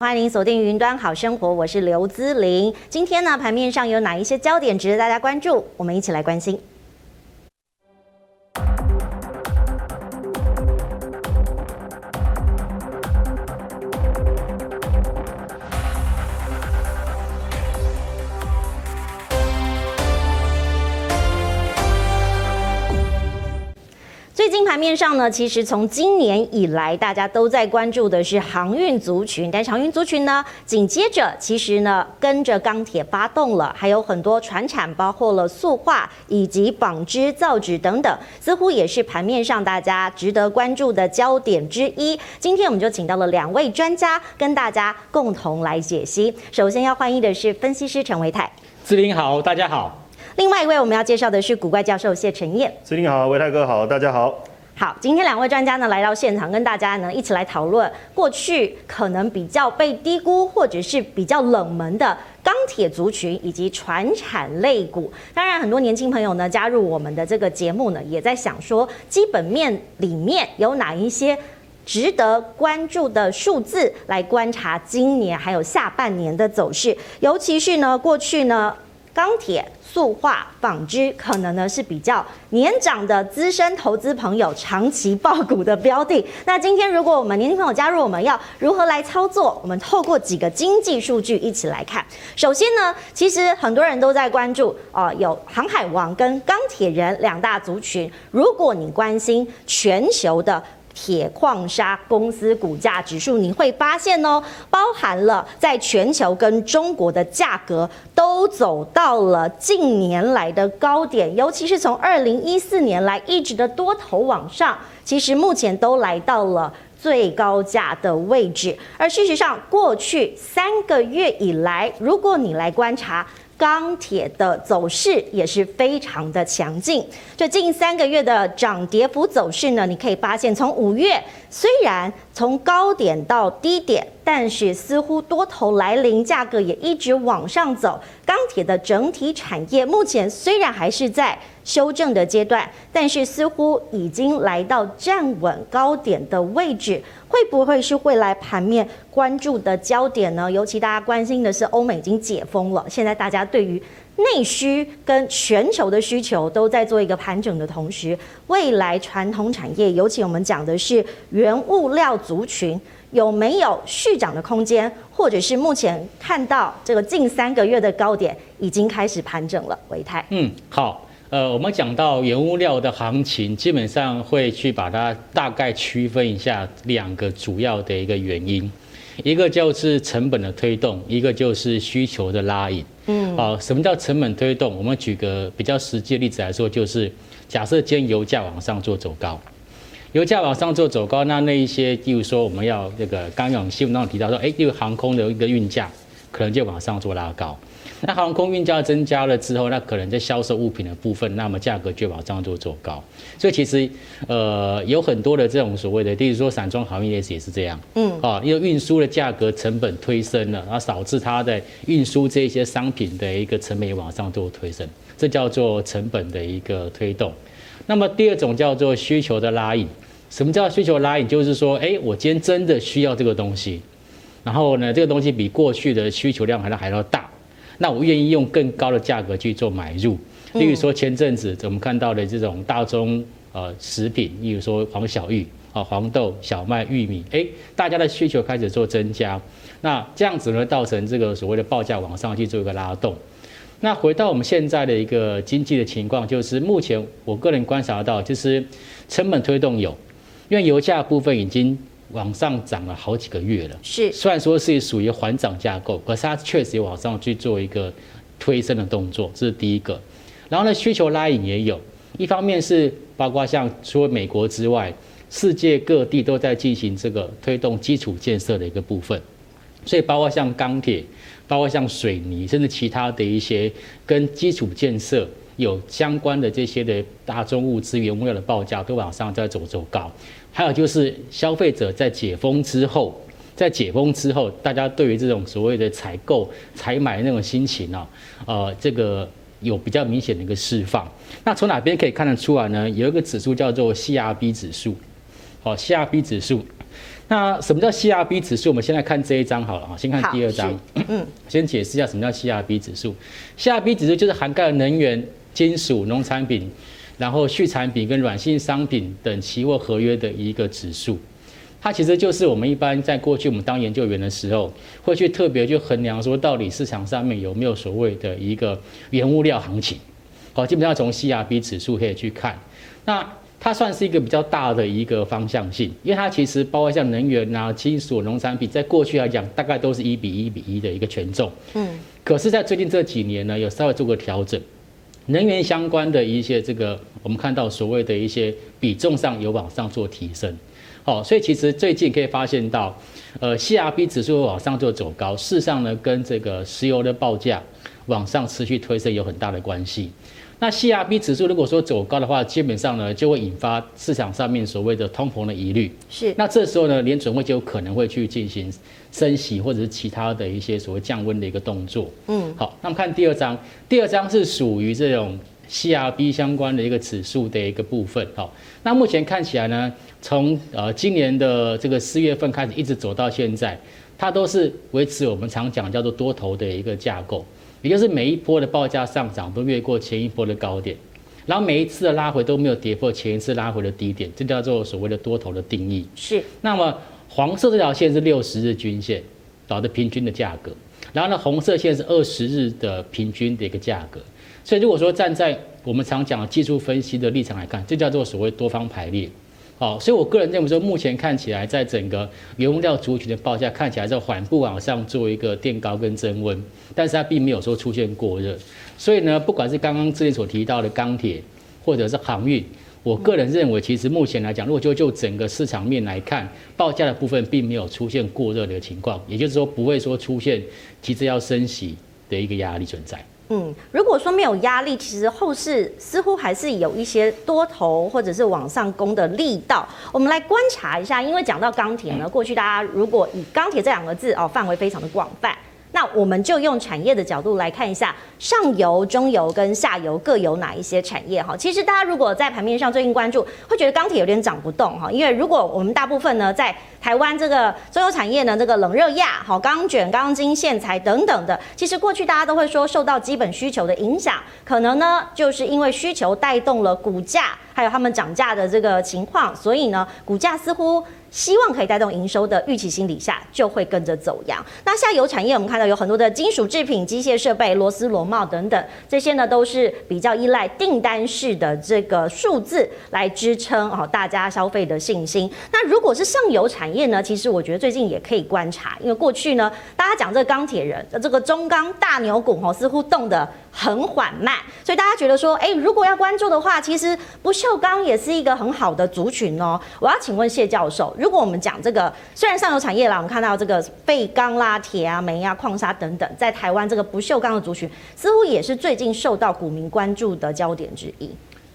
欢迎您锁定云端好生活，我是刘姿玲。今天呢，盘面上有哪一些焦点值得大家关注？我们一起来关心。盘面上呢，其实从今年以来，大家都在关注的是航运族群。但是航运族群呢，紧接着其实呢，跟着钢铁发动了，还有很多船产，包括了塑化以及纺织、造纸等等，似乎也是盘面上大家值得关注的焦点之一。今天我们就请到了两位专家，跟大家共同来解析。首先要欢迎的是分析师陈维泰，志玲好，大家好。另外一位我们要介绍的是古怪教授谢晨彦。志玲好，维泰哥好，大家好。好，今天两位专家呢来到现场，跟大家呢一起来讨论过去可能比较被低估或者是比较冷门的钢铁族群以及传产类股。当然，很多年轻朋友呢加入我们的这个节目呢，也在想说基本面里面有哪一些值得关注的数字来观察今年还有下半年的走势，尤其是呢过去呢。钢铁、塑化、纺织可能呢是比较年长的资深投资朋友长期抱股的标的。那今天如果我们年轻朋友加入，我们要如何来操作？我们透过几个经济数据一起来看。首先呢，其实很多人都在关注啊、呃，有航海王跟钢铁人两大族群。如果你关心全球的。铁矿砂公司股价指数，你会发现哦，包含了在全球跟中国的价格都走到了近年来的高点，尤其是从二零一四年来一直的多头往上，其实目前都来到了最高价的位置。而事实上，过去三个月以来，如果你来观察。钢铁的走势也是非常的强劲，这近三个月的涨跌幅走势呢，你可以发现，从五月虽然从高点到低点，但是似乎多头来临，价格也一直往上走。钢铁的整体产业目前虽然还是在修正的阶段，但是似乎已经来到站稳高点的位置。会不会是未来盘面关注的焦点呢？尤其大家关心的是，欧美已经解封了，现在大家对于内需跟全球的需求都在做一个盘整的同时，未来传统产业，尤其我们讲的是原物料族群，有没有续涨的空间，或者是目前看到这个近三个月的高点已经开始盘整了？维泰，嗯，好。呃，我们讲到原物料的行情，基本上会去把它大概区分一下两个主要的一个原因，一个就是成本的推动，一个就是需求的拉引。嗯，好，什么叫成本推动？我们举个比较实际的例子来说，就是假设今天油价往上做走高，油价往上做走高，那那一些，例如说我们要这个刚刚新闻当中提到说，哎，因为航空的一个运价可能就往上做拉高。那航空运价增加了之后，那可能在销售物品的部分，那么价格就往上做走高。所以其实，呃，有很多的这种所谓的，例如说散装航运也是也是这样，嗯，啊，因为运输的价格成本推升了，然后导致它的运输这些商品的一个成本也往上做推升，这叫做成本的一个推动。那么第二种叫做需求的拉引。什么叫需求拉引？就是说，哎，我今天真的需要这个东西，然后呢，这个东西比过去的需求量还要还要大。那我愿意用更高的价格去做买入，例如说前阵子我们看到的这种大宗呃食品，例如说黄小玉啊、黄豆、小麦、玉米，哎，大家的需求开始做增加，那这样子呢，造成这个所谓的报价往上去做一个拉动。那回到我们现在的一个经济的情况，就是目前我个人观察到，就是成本推动有，因为油价部分已经。往上涨了好几个月了，是虽然说是属于缓涨架构，可是它确实往上去做一个推升的动作，这是第一个。然后呢，需求拉引也有，一方面是包括像除了美国之外，世界各地都在进行这个推动基础建设的一个部分，所以包括像钢铁，包括像水泥，甚至其他的一些跟基础建设有相关的这些的大宗物资原物料的报价都往上在走走高。还有就是消费者在解封之后，在解封之后，大家对于这种所谓的采购、采买那种心情啊，呃，这个有比较明显的一个释放。那从哪边可以看得出来呢？有一个指数叫做 CRB 指数，好，CRB 指数，那什么叫 CRB 指数？我们现在看这一张好了啊，先看第二张。嗯，先解释一下什么叫 CRB 指数。CRB 指数就是涵盖能源、金属、农产品，然后畜产品跟软性商品等期货合约的一个指数。它其实就是我们一般在过去我们当研究员的时候，会去特别去衡量说，到底市场上面有没有所谓的一个原物料行情。好，基本上从 CRB 指数可以去看。那它算是一个比较大的一个方向性，因为它其实包括像能源啊、金属、农产品，在过去来讲，大概都是一比一比一的一个权重。嗯。可是，在最近这几年呢，有稍微做个调整，能源相关的一些这个，我们看到所谓的一些比重上有往上做提升。好，所以其实最近可以发现到，呃，CRB 指数往上做走高，事实上呢，跟这个石油的报价往上持续推升有很大的关系。那 CRB 指数如果说走高的话，基本上呢就会引发市场上面所谓的通膨的疑虑。是。那这时候呢，联准会就有可能会去进行升息或者是其他的一些所谓降温的一个动作。嗯。好，那么看第二张，第二张是属于这种 CRB 相关的一个指数的一个部分。好，那目前看起来呢，从呃今年的这个四月份开始一直走到现在，它都是维持我们常讲叫做多头的一个架构。也就是每一波的报价上涨都越过前一波的高点，然后每一次的拉回都没有跌破前一次拉回的低点，这叫做所谓的多头的定义。是。那么黄色这条线是六十日均线导的平均的价格，然后呢红色线是二十日的平均的一个价格。所以如果说站在我们常讲的技术分析的立场来看，这叫做所谓多方排列。好，所以我个人认为说，目前看起来，在整个原物料族群的报价看起来是缓步往上做一个垫高跟增温，但是它并没有说出现过热。所以呢，不管是刚刚之前所提到的钢铁，或者是航运，我个人认为，其实目前来讲，如果就就整个市场面来看，报价的部分并没有出现过热的情况，也就是说，不会说出现急着要升息的一个压力存在。嗯，如果说没有压力，其实后市似乎还是有一些多头或者是往上攻的力道。我们来观察一下，因为讲到钢铁呢，过去大家如果以钢铁这两个字哦，范围非常的广泛。那我们就用产业的角度来看一下，上游、中游跟下游各有哪一些产业哈。其实大家如果在盘面上最近关注，会觉得钢铁有点涨不动哈，因为如果我们大部分呢在台湾这个中游产业呢，这个冷热轧、好钢卷、钢筋、线材等等的，其实过去大家都会说受到基本需求的影响，可能呢就是因为需求带动了股价，还有他们涨价的这个情况，所以呢股价似乎。希望可以带动营收的预期心理下，就会跟着走扬。那下游产业，我们看到有很多的金属制品、机械设备、螺丝螺帽等等，这些呢都是比较依赖订单式的这个数字来支撑哦大家消费的信心。那如果是上游产业呢，其实我觉得最近也可以观察，因为过去呢大家讲这个钢铁人的这个中钢大牛股哦，似乎动得很缓慢，所以大家觉得说，诶，如果要关注的话，其实不锈钢也是一个很好的族群哦。我要请问谢教授。如果我们讲这个，虽然上游产业啦，我们看到这个废钢啦、铁啊、煤啊、矿砂等等，在台湾这个不锈钢的族群，似乎也是最近受到股民关注的焦点之一。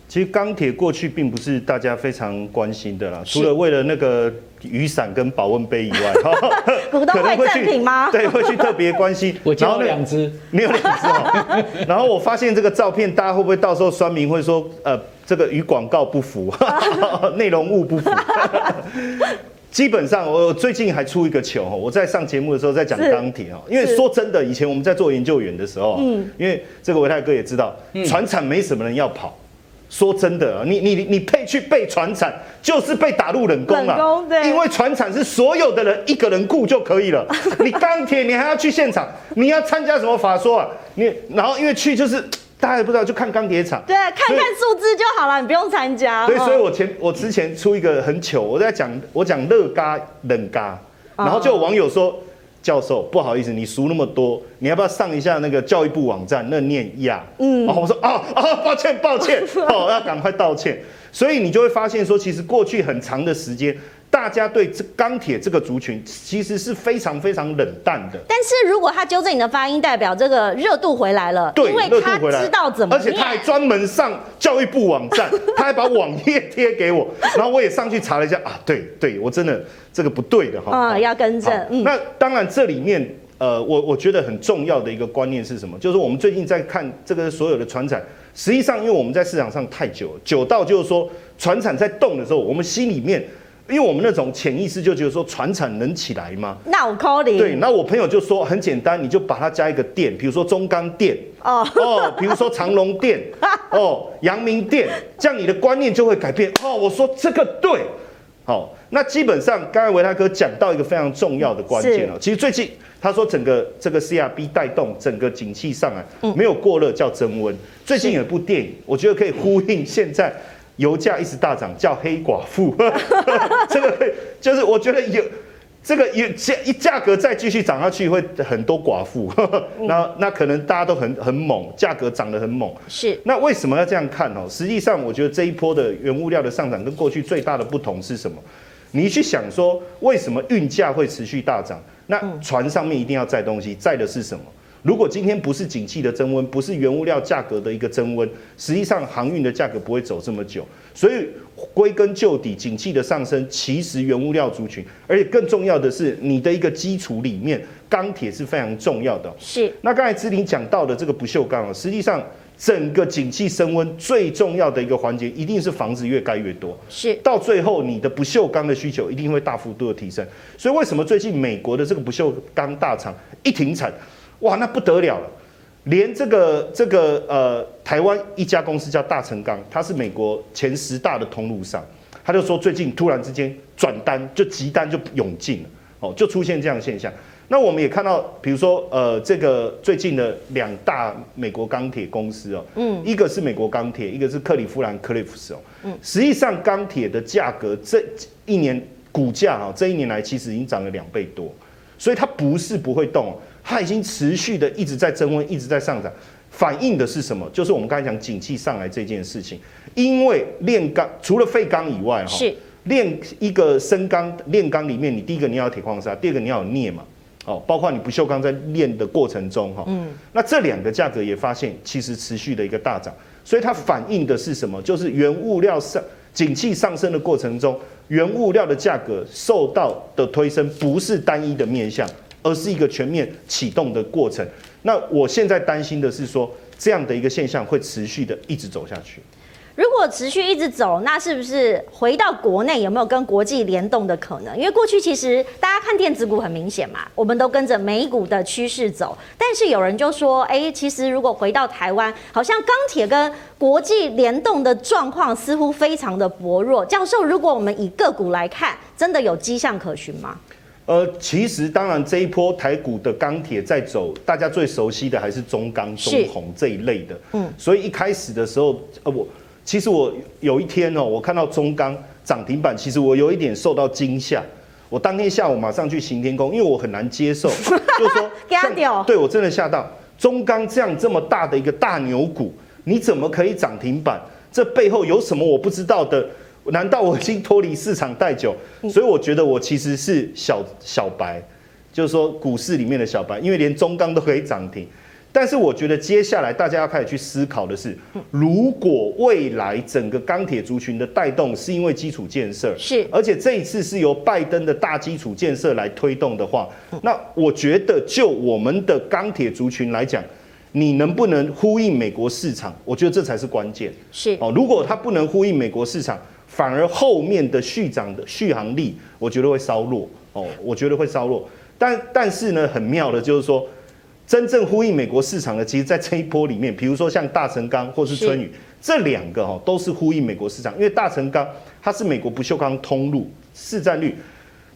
其实钢铁过去并不是大家非常关心的啦，除了为了那个雨伞跟保温杯以外，股东会赠品吗？对，会去特别关心。我交了两只，没有两只哦。然后我发现这个照片，大家会不会到时候酸民会说，呃，这个与广告不符，内容物不符。基本上，我最近还出一个糗，我在上节目的时候在讲钢铁哦，因为说真的，以前我们在做研究员的时候，嗯，因为这个维泰哥也知道，船产没什么人要跑。说真的，你你你配去被传产，就是被打入冷宫了。对，因为传产是所有的人一个人顾就可以了。你钢铁，你还要去现场，你要参加什么法说啊？你然后因为去就是大家也不知道，就看钢铁厂。对，看看数字就好了，你不用参加。对，所以我前我之前出一个很糗，我在讲我讲热咖冷咖，然后就有网友说。教授，不好意思，你熟那么多，你要不要上一下那个教育部网站？那念亚，嗯，然后我说啊啊，抱歉抱歉，哦，要赶快道歉。所以你就会发现说，其实过去很长的时间。大家对这钢铁这个族群其实是非常非常冷淡的。但是如果他纠正你的发音，代表这个热度回来了，对，因为他知道怎么，而且他还专门上教育部网站，他还把网页贴给我，然后我也上去查了一下啊，对对，我真的这个不对的哈，啊，要更正。嗯，那当然这里面呃，我我觉得很重要的一个观念是什么？就是我们最近在看这个所有的船产，实际上因为我们在市场上太久，久到就是说船产在动的时候，我们心里面。因为我们那种潜意识就觉得说，船产能起来吗？那我 call 你。对，那我朋友就说很简单，你就把它加一个电，比如说中钢电哦哦，比如说长隆电 哦，阳明电，这样你的观念就会改变哦。我说这个对，好，那基本上刚才维他哥讲到一个非常重要的关键了。其实最近他说整个这个 CRB 带动整个景气上来，没有过热叫增温。最近有一部电影，我觉得可以呼应现在。油价一直大涨，叫黑寡妇，这个就是我觉得有这个有价一价格再继续涨下去，会很多寡妇，那那可能大家都很很猛，价格涨得很猛。是，那为什么要这样看哦？实际上，我觉得这一波的原物料的上涨跟过去最大的不同是什么？你去想说，为什么运价会持续大涨？那船上面一定要载东西，载的是什么？如果今天不是景气的增温，不是原物料价格的一个增温，实际上航运的价格不会走这么久。所以归根究底，景气的上升其实原物料族群，而且更重要的是你的一个基础里面，钢铁是非常重要的。是。那刚才志玲讲到的这个不锈钢啊，实际上整个景气升温最重要的一个环节，一定是房子越盖越多。是。到最后，你的不锈钢的需求一定会大幅度的提升。所以为什么最近美国的这个不锈钢大厂一停产？哇，那不得了了，连这个这个呃，台湾一家公司叫大成钢，它是美国前十大的通路商，他就说最近突然之间转单就急单就涌进了，哦，就出现这样的现象。那我们也看到，比如说呃，这个最近的两大美国钢铁公司哦，嗯，一个是美国钢铁，一个是克利夫兰克利夫斯哦，嗯，实际上钢铁的价格这一年股价哈，这一年来其实已经涨了两倍多，所以它不是不会动。它已经持续的一直在增温，一直在上涨，反映的是什么？就是我们刚才讲景气上来这件事情。因为炼钢除了废钢以外，哈，是炼一个生钢炼钢里面，你第一个你要有铁矿砂，第二个你要有镍嘛，哦，包括你不锈钢在炼的过程中，哈，嗯，那这两个价格也发现其实持续的一个大涨，所以它反映的是什么？就是原物料上景气上升的过程中，原物料的价格受到的推升不是单一的面向。而是一个全面启动的过程。那我现在担心的是说，这样的一个现象会持续的一直走下去。如果持续一直走，那是不是回到国内有没有跟国际联动的可能？因为过去其实大家看电子股很明显嘛，我们都跟着美股的趋势走。但是有人就说，哎，其实如果回到台湾，好像钢铁跟国际联动的状况似乎非常的薄弱。教授，如果我们以个股来看，真的有迹象可循吗？呃，其实当然这一波台股的钢铁在走，大家最熟悉的还是中钢、中红这一类的。嗯，所以一开始的时候，呃，我其实我有一天哦，我看到中钢涨停板，其实我有一点受到惊吓。我当天下午马上去行天宫，因为我很难接受，就是说，对我真的吓到。中钢这样这么大的一个大牛股，你怎么可以涨停板？这背后有什么我不知道的？难道我已经脱离市场太久？所以我觉得我其实是小小白，就是说股市里面的小白，因为连中钢都可以涨停。但是我觉得接下来大家要开始去思考的是，如果未来整个钢铁族群的带动是因为基础建设，是，而且这一次是由拜登的大基础建设来推动的话，那我觉得就我们的钢铁族群来讲，你能不能呼应美国市场？我觉得这才是关键。是哦，如果它不能呼应美国市场，反而后面的续涨的续航力，我觉得会稍弱哦，我觉得会稍弱。但但是呢，很妙的就是说，真正呼应美国市场的，其实在这一波里面，比如说像大成钢或是春雨这两个哈，都是呼应美国市场。因为大成钢它是美国不锈钢通路市占率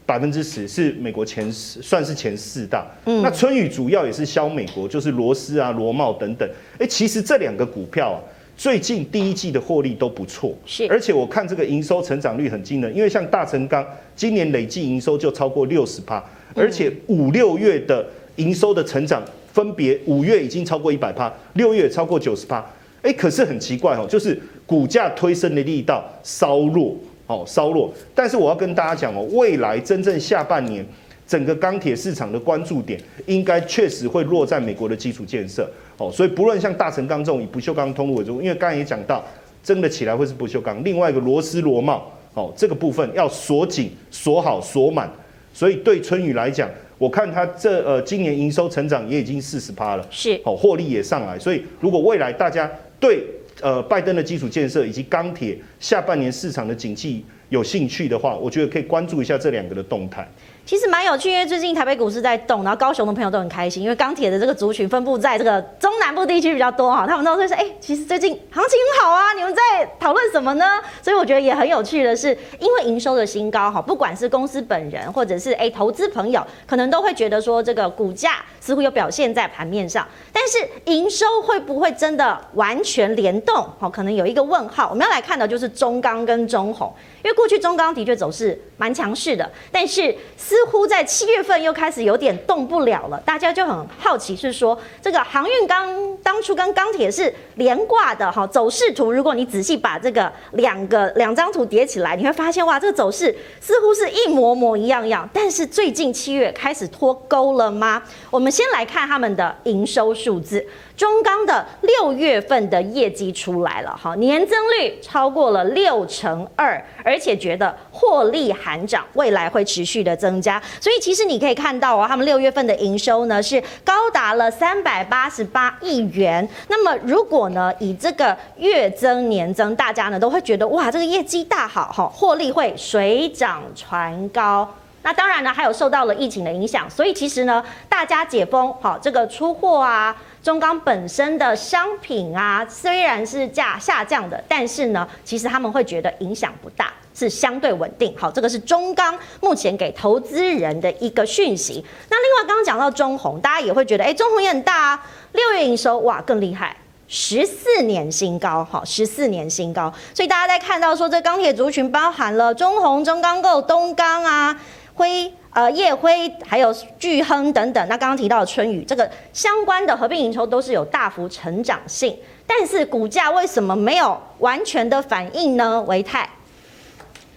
百分之十，是美国前十，算是前四大。嗯，那春雨主要也是销美国，就是螺丝啊、螺帽等等。哎，其实这两个股票啊。最近第一季的获利都不错，是，而且我看这个营收成长率很惊人，因为像大成钢今年累计营收就超过六十趴，而且五六月的营收的成长分别五月已经超过一百趴，六月超过九十趴，哎，可是很奇怪哦，就是股价推升的力道稍弱哦，稍弱，但是我要跟大家讲哦，未来真正下半年。整个钢铁市场的关注点应该确实会落在美国的基础建设，哦，所以不论像大成钢这种以不锈钢通路为主，因为刚才也讲到，真的起来会是不锈钢。另外一个螺丝螺帽，哦，这个部分要锁紧、锁好、锁满。所以对春雨来讲，我看它这呃今年营收成长也已经四十趴了，是，哦，获利也上来。所以如果未来大家对呃拜登的基础建设以及钢铁下半年市场的景气有兴趣的话，我觉得可以关注一下这两个的动态。其实蛮有趣，因为最近台北股市在动，然后高雄的朋友都很开心，因为钢铁的这个族群分布在这个中南部地区比较多哈，他们都会说，哎，其实最近行情很好啊，你们在讨论什么呢？所以我觉得也很有趣的是，因为营收的新高哈，不管是公司本人或者是哎投资朋友，可能都会觉得说这个股价似乎有表现在盘面上，但是营收会不会真的完全联动？好，可能有一个问号。我们要来看的就是中钢跟中红。因为过去中钢的确走势蛮强势的，但是似乎在七月份又开始有点动不了了。大家就很好奇，是说这个航运钢当初跟钢铁是连挂的哈，走势图，如果你仔细把这个两个两张图叠起来，你会发现哇，这个走势似乎是一模模一样样。但是最近七月开始脱钩了吗？我们先来看他们的营收数字。中钢的六月份的业绩出来了，哈，年增率超过了六成二，而且觉得获利含涨，未来会持续的增加。所以其实你可以看到啊，他们六月份的营收呢是高达了三百八十八亿元。那么如果呢以这个月增年增，大家呢都会觉得哇，这个业绩大好哈，获利会水涨船高。那当然呢，还有受到了疫情的影响，所以其实呢，大家解封，好，这个出货啊。中钢本身的商品啊，虽然是价下降的，但是呢，其实他们会觉得影响不大，是相对稳定。好，这个是中钢目前给投资人的一个讯息。那另外刚刚讲到中红，大家也会觉得，哎，中红也很大啊，六月营收哇更厉害，十四年新高，好，十四年新高。所以大家在看到说，这钢铁族群包含了中红、中钢构、东钢啊，辉。呃，叶辉还有巨亨等等，那刚刚提到的春雨，这个相关的合并营收都是有大幅成长性，但是股价为什么没有完全的反应呢？维泰，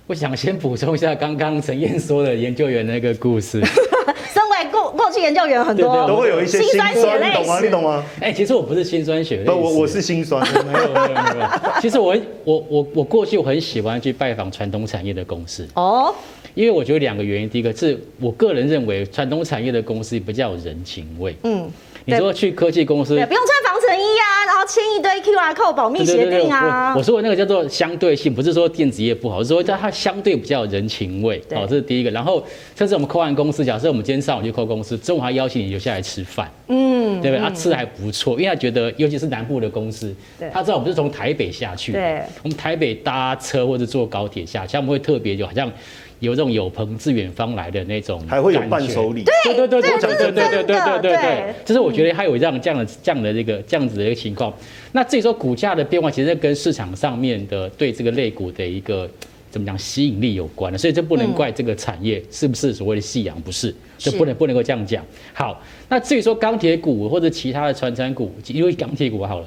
我想先补充一下刚刚陈燕说的研究员那个故事。身为过过去研究员很多，对对对，都会有一些心酸血泪，你懂吗？你懂吗？哎、欸，其实我不是心酸血泪，不，我我是心酸。没有没有没有。其实我我我我过去我很喜欢去拜访传统产业的公司哦。因为我觉得两个原因，第一个是我个人认为传统产业的公司比较有人情味。嗯，你说去科技公司，对，不用穿防尘衣啊，然后签一堆 QR code 保密协定啊。我说的那个叫做相对性，不是说电子业不好，是说它相对比较有人情味。好，这是第一个。然后甚至我们扣完公司，假设我们今天上午去扣公司，中午还邀请你留下来吃饭。嗯，对不对？他吃的还不错，因为他觉得，尤其是南部的公司，他知道我们是从台北下去，对，我们台北搭车或者坐高铁下去，他们会特别就好像。有这种有朋自远方来的那种，还会有伴手礼。对对对对对对对对对对对，就是我觉得还有这样这样的这样的这个这样子的一个情况。那至于说股价的变化，其实跟市场上面的对这个类股的一个怎么讲吸引力有关的，所以这不能怪这个产业是不是所谓的夕阳，不是，就不能不能够这样讲。好，那至于说钢铁股或者其他的传产股，因为钢铁股好了。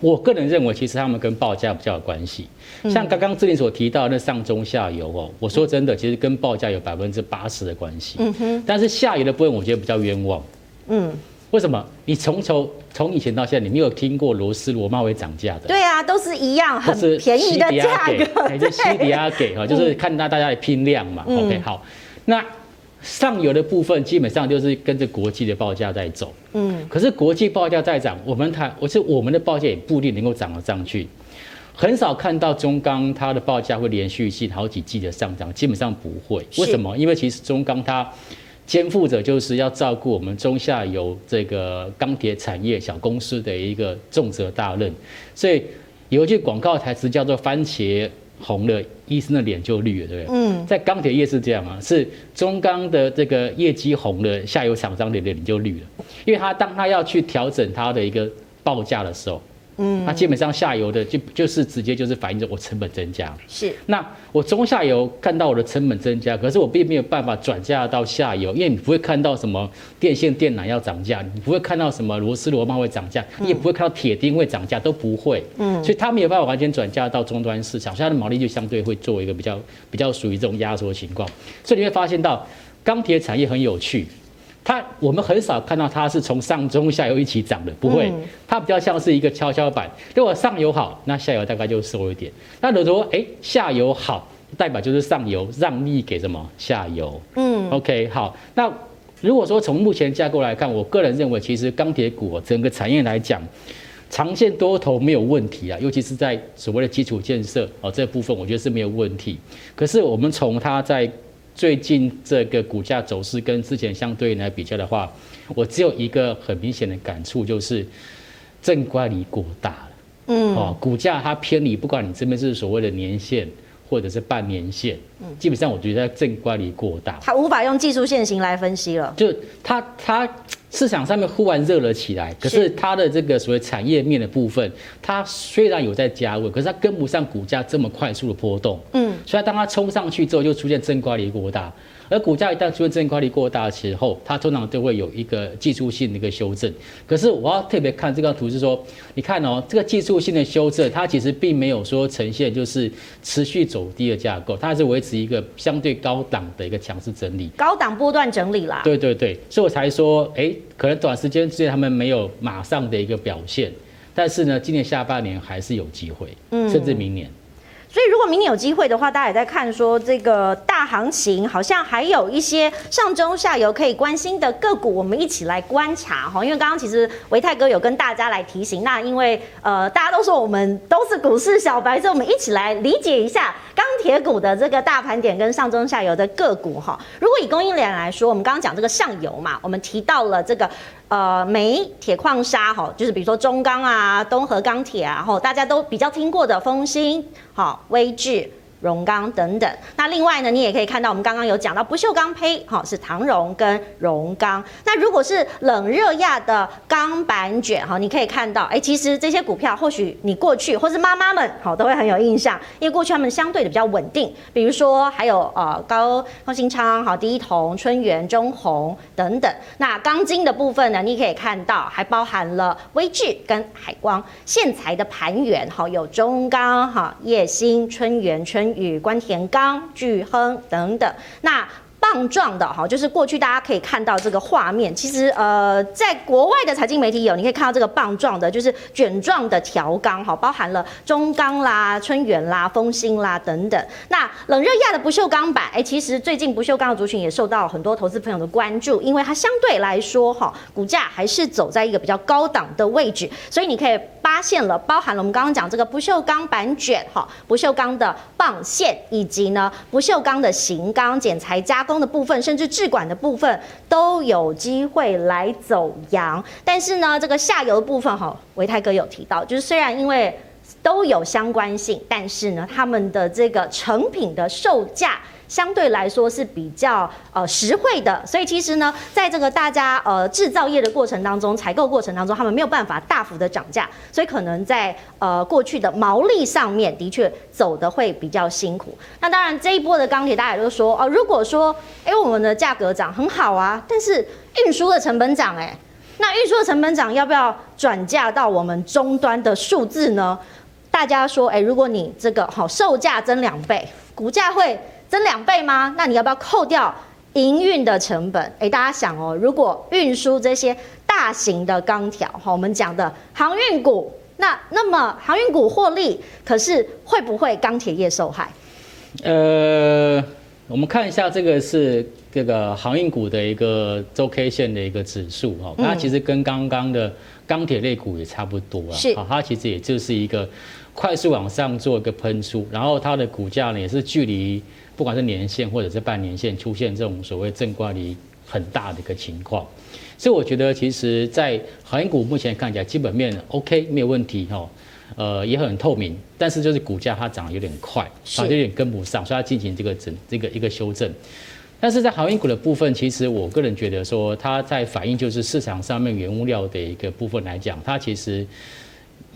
我个人认为，其实他们跟报价比较有关系。像刚刚志玲所提到的那上中下游哦，我说真的，其实跟报价有百分之八十的关系。嗯哼。但是下游的部分，我觉得比较冤枉。嗯。为什么？你从从从以前到现在，你没有听过螺丝螺帽会涨价的？对啊，都是一样，很便宜的价格。还是西迪亚给哈，就是看大大家的拼量嘛。OK，好，那。上游的部分基本上就是跟着国际的报价在走，嗯，可是国际报价在涨，我们台我是我们的报价也不一定能够涨得上去，很少看到中钢它的报价会连续性好几季的上涨，基本上不会。为什么？因为其实中钢它肩负着就是要照顾我们中下游这个钢铁产业小公司的一个重责大任，所以有一句广告台词叫做“番茄”。红了，医生的脸就绿了，对不对？嗯，在钢铁业是这样啊，是中钢的这个业绩红了，下游厂商的脸就绿了，因为他当他要去调整他的一个报价的时候。嗯，那基本上下游的就就是直接就是反映着我成本增加。是，那我中下游看到我的成本增加，可是我并没有办法转嫁到下游，因为你不会看到什么电线电缆要涨价，你不会看到什么螺丝螺帽会涨价，你也不会看到铁钉会涨价，都不会。嗯，所以它没有办法完全转嫁到终端市场，所以它的毛利就相对会做一个比较比较属于这种压缩情况。所以你会发现到钢铁产业很有趣。它我们很少看到它是从上中下游一起涨的，不会，它比较像是一个跷跷板。如果上游好，那下游大概就收一点。那如果说哎下游好，代表就是上游让利给什么下游？嗯，OK 好。那如果说从目前架构来看，我个人认为其实钢铁股整个产业来讲，长线多头没有问题啊，尤其是在所谓的基础建设哦这部分，我觉得是没有问题。可是我们从它在最近这个股价走势跟之前相对来比较的话，我只有一个很明显的感触，就是正乖离过大了。嗯，哦，股价它偏离，不管你这边是所谓的年线或者是半年线，嗯，基本上我觉得正乖离过大，它无法用技术线型来分析了。就它它。市场上面忽然热了起来，可是它的这个所谓产业面的部分，它虽然有在加温，可是它跟不上股价这么快速的波动。嗯，所以当它冲上去之后，就出现正乖离过大。而股价一旦出现正乖离过大的时候，它通常都会有一个技术性的一个修正。可是我要特别看这张图，是说，你看哦，这个技术性的修正，它其实并没有说呈现就是持续走低的架构，它还是维持一个相对高档的一个强势整理，高档波段整理啦。对对对，所以我才说，哎，可能短时间之内他们没有马上的一个表现，但是呢，今年下半年还是有机会，嗯，甚至明年。所以，如果明年有机会的话，大家也在看说这个大行情，好像还有一些上中下游可以关心的个股，我们一起来观察哈。因为刚刚其实维泰哥有跟大家来提醒，那因为呃大家都说我们都是股市小白，所以我们一起来理解一下钢铁股的这个大盘点跟上中下游的个股哈。如果以供应链来说，我们刚刚讲这个上游嘛，我们提到了这个。呃，煤、铁矿砂，哈，就是比如说中钢啊、东河钢铁啊，哈，大家都比较听过的丰兴，好，威致。荣钢等等，那另外呢，你也可以看到，我们刚刚有讲到不锈钢胚，哈，是唐荣跟荣钢。那如果是冷热轧的钢板卷，哈，你可以看到，哎，其实这些股票或许你过去或是妈妈们，好，都会很有印象，因为过去他们相对的比较稳定。比如说还有呃高高新昌，好，第一铜、春元、中鸿等等。那钢筋的部分呢，你可以看到还包含了威致跟海光。线材的盘源，哈，有中钢、哈叶兴、春元、春。与关田刚、巨亨等等，那。棒状的哈，就是过去大家可以看到这个画面，其实呃，在国外的财经媒体有，你可以看到这个棒状的，就是卷状的条钢哈，包含了中钢啦、春元啦、丰兴啦等等。那冷热轧的不锈钢板，哎，其实最近不锈钢的族群也受到很多投资朋友的关注，因为它相对来说哈，股价还是走在一个比较高档的位置，所以你可以发现了，包含了我们刚刚讲这个不锈钢板卷哈，不锈钢的棒线，以及呢不锈钢的型钢剪裁加工的部分，甚至制管的部分都有机会来走阳，但是呢，这个下游的部分哈，维泰哥有提到，就是虽然因为都有相关性，但是呢，他们的这个成品的售价。相对来说是比较呃实惠的，所以其实呢，在这个大家呃制造业的过程当中，采购过程当中，他们没有办法大幅的涨价，所以可能在呃过去的毛利上面的确走得会比较辛苦。那当然这一波的钢铁，大家也都说哦、如果说哎我们的价格涨很好啊，但是运输的成本涨哎，那运输的成本涨要不要转嫁到我们终端的数字呢？大家说哎，如果你这个好售价增两倍，股价会。增两倍吗？那你要不要扣掉营运的成本？哎，大家想哦，如果运输这些大型的钢条，哈，我们讲的航运股，那那么航运股获利，可是会不会钢铁业受害？呃，我们看一下这个是这个航运股的一个周 K 线的一个指数哈，那其实跟刚刚的钢铁类股也差不多啊，是，它其实也就是一个快速往上做一个喷出，然后它的股价呢也是距离。不管是年线或者是半年线出现这种所谓正乖离很大的一个情况，所以我觉得其实，在航运股目前看起来基本面 OK 没有问题哈，呃也很透明，但是就是股价它涨得有点快，啊有点跟不上，所以它进行这个整这个一个修正。但是在航运股的部分，其实我个人觉得说，它在反映就是市场上面原物料的一个部分来讲，它其实。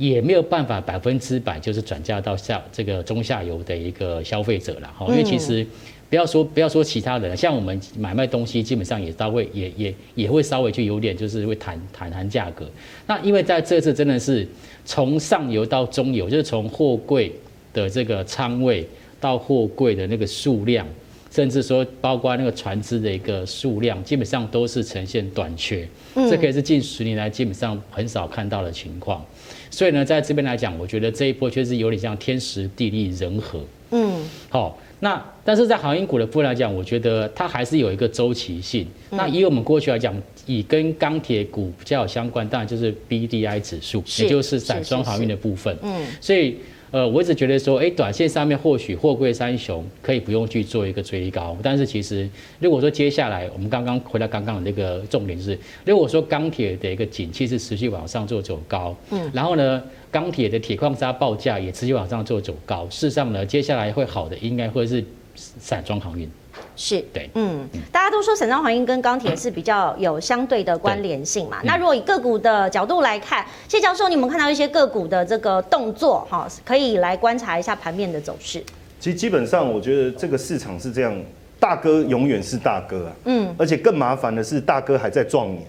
也没有办法百分之百就是转嫁到下这个中下游的一个消费者了哈，因为其实不要说不要说其他人，像我们买卖东西基本上也稍微也也也会稍微就有点就是会谈谈谈价格。那因为在这次真的是从上游到中游，就是从货柜的这个仓位到货柜的那个数量，甚至说包括那个船只的一个数量，基本上都是呈现短缺。这可以是近十年来基本上很少看到的情况。所以呢，在这边来讲，我觉得这一波确实有点像天时地利人和。嗯，好，那但是在航运股的部分来讲，我觉得它还是有一个周期性。那以我们过去来讲，以跟钢铁股比较有相关，当然就是 BDI 指数，也就是散装航运的部分。嗯，所以。呃，我一直觉得说，哎，短线上面或许货柜三雄可以不用去做一个追高，但是其实如果说接下来我们刚刚回到刚刚的那个重点是，如果说钢铁的一个景气是持续往上做走高，嗯，然后呢，钢铁的铁矿砂报价也持续往上做走高，事实上呢，接下来会好的应该会是散装航运。是对，嗯，大家都说散装航运跟钢铁是比较有相对的关联性嘛。那如果以个股的角度来看，谢教授，你们看到一些个股的这个动作，哈，可以来观察一下盘面的走势。其实基本上，我觉得这个市场是这样，大哥永远是大哥啊，嗯，而且更麻烦的是，大哥还在壮年，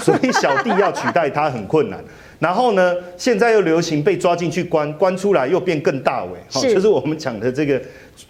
所以小弟要取代他很困难。然后呢，现在又流行被抓进去关，关出来又变更大尾，好，就是我们讲的这个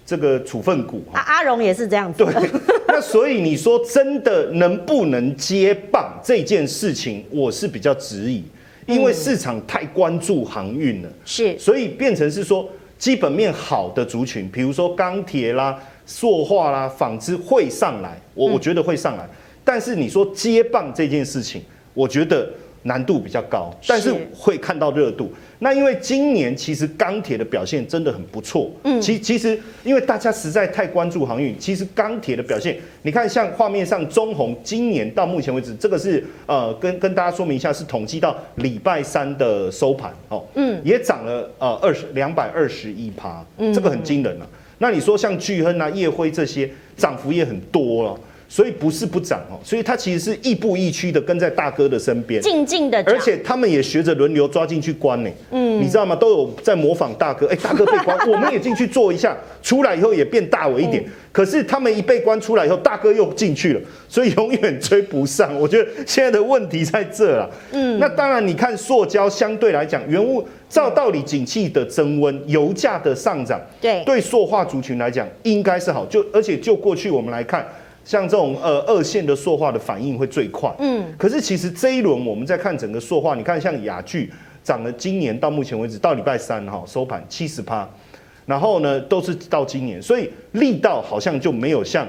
这个处分股。啊，阿荣也是这样子。对，那所以你说真的能不能接棒这件事情，我是比较质疑，因为市场太关注航运了，是，所以变成是说基本面好的族群，比如说钢铁啦、塑化啦、纺织会上来，我我觉得会上来，但是你说接棒这件事情，我觉得。难度比较高，但是会看到热度。那因为今年其实钢铁的表现真的很不错。嗯，其其实因为大家实在太关注航运，其实钢铁的表现，你看像画面上中红今年到目前为止，这个是呃跟跟大家说明一下，是统计到礼拜三的收盘哦，嗯，也涨了呃二十两百二十一趴，这个很惊人了，啊。那你说像巨亨啊、叶辉这些涨幅也很多了。所以不是不涨哦，所以它其实是亦步亦趋的跟在大哥的身边，静静的，而且他们也学着轮流抓进去关呢。嗯，你知道吗？都有在模仿大哥，哎，大哥被关，我们也进去做一下，出来以后也变大我一点。可是他们一被关出来以后，大哥又进去了，所以永远追不上。我觉得现在的问题在这啊。嗯，那当然，你看塑胶相对来讲，原物照道理景气的增温，油价的上涨，对对，塑化族群来讲应该是好。就而且就过去我们来看。像这种呃二线的塑化的反应会最快，嗯，可是其实这一轮我们在看整个塑化，你看像雅聚涨了，今年到目前为止到礼拜三哈收盘七十趴，然后呢都是到今年，所以力道好像就没有像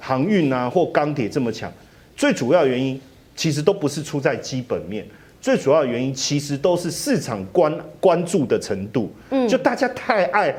航运啊或钢铁这么强。最主要原因其实都不是出在基本面，最主要原因其实都是市场关关注的程度，嗯，就大家太爱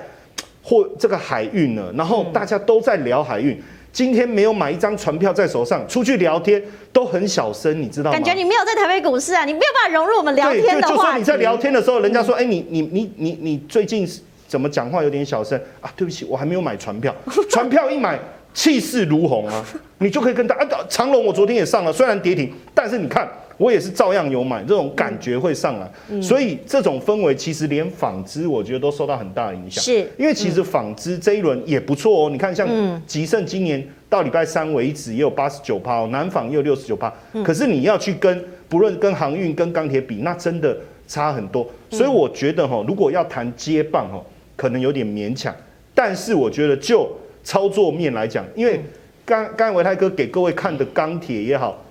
或这个海运了，然后大家都在聊海运。今天没有买一张船票在手上，出去聊天都很小声，你知道吗？感觉你没有在台北股市啊，你没有办法融入我们聊天的话。就算你在聊天的时候，人家说：“哎，你你你你你最近怎么讲话有点小声啊？”对不起，我还没有买船票，船票一买气势如虹啊，你就可以跟他啊，长隆我昨天也上了，虽然跌停，但是你看。我也是照样有买，这种感觉会上来，嗯、所以这种氛围其实连纺织我觉得都受到很大的影响。是，因为其实纺织这一轮也不错哦。你看，像吉盛今年到礼拜三为止也有八十九趴哦，南纺也有六十九趴。可是你要去跟不论跟航运跟钢铁比，那真的差很多。所以我觉得哈，如果要谈接棒哈，可能有点勉强。但是我觉得就操作面来讲，因为刚刚才唯泰哥给各位看的钢铁也好。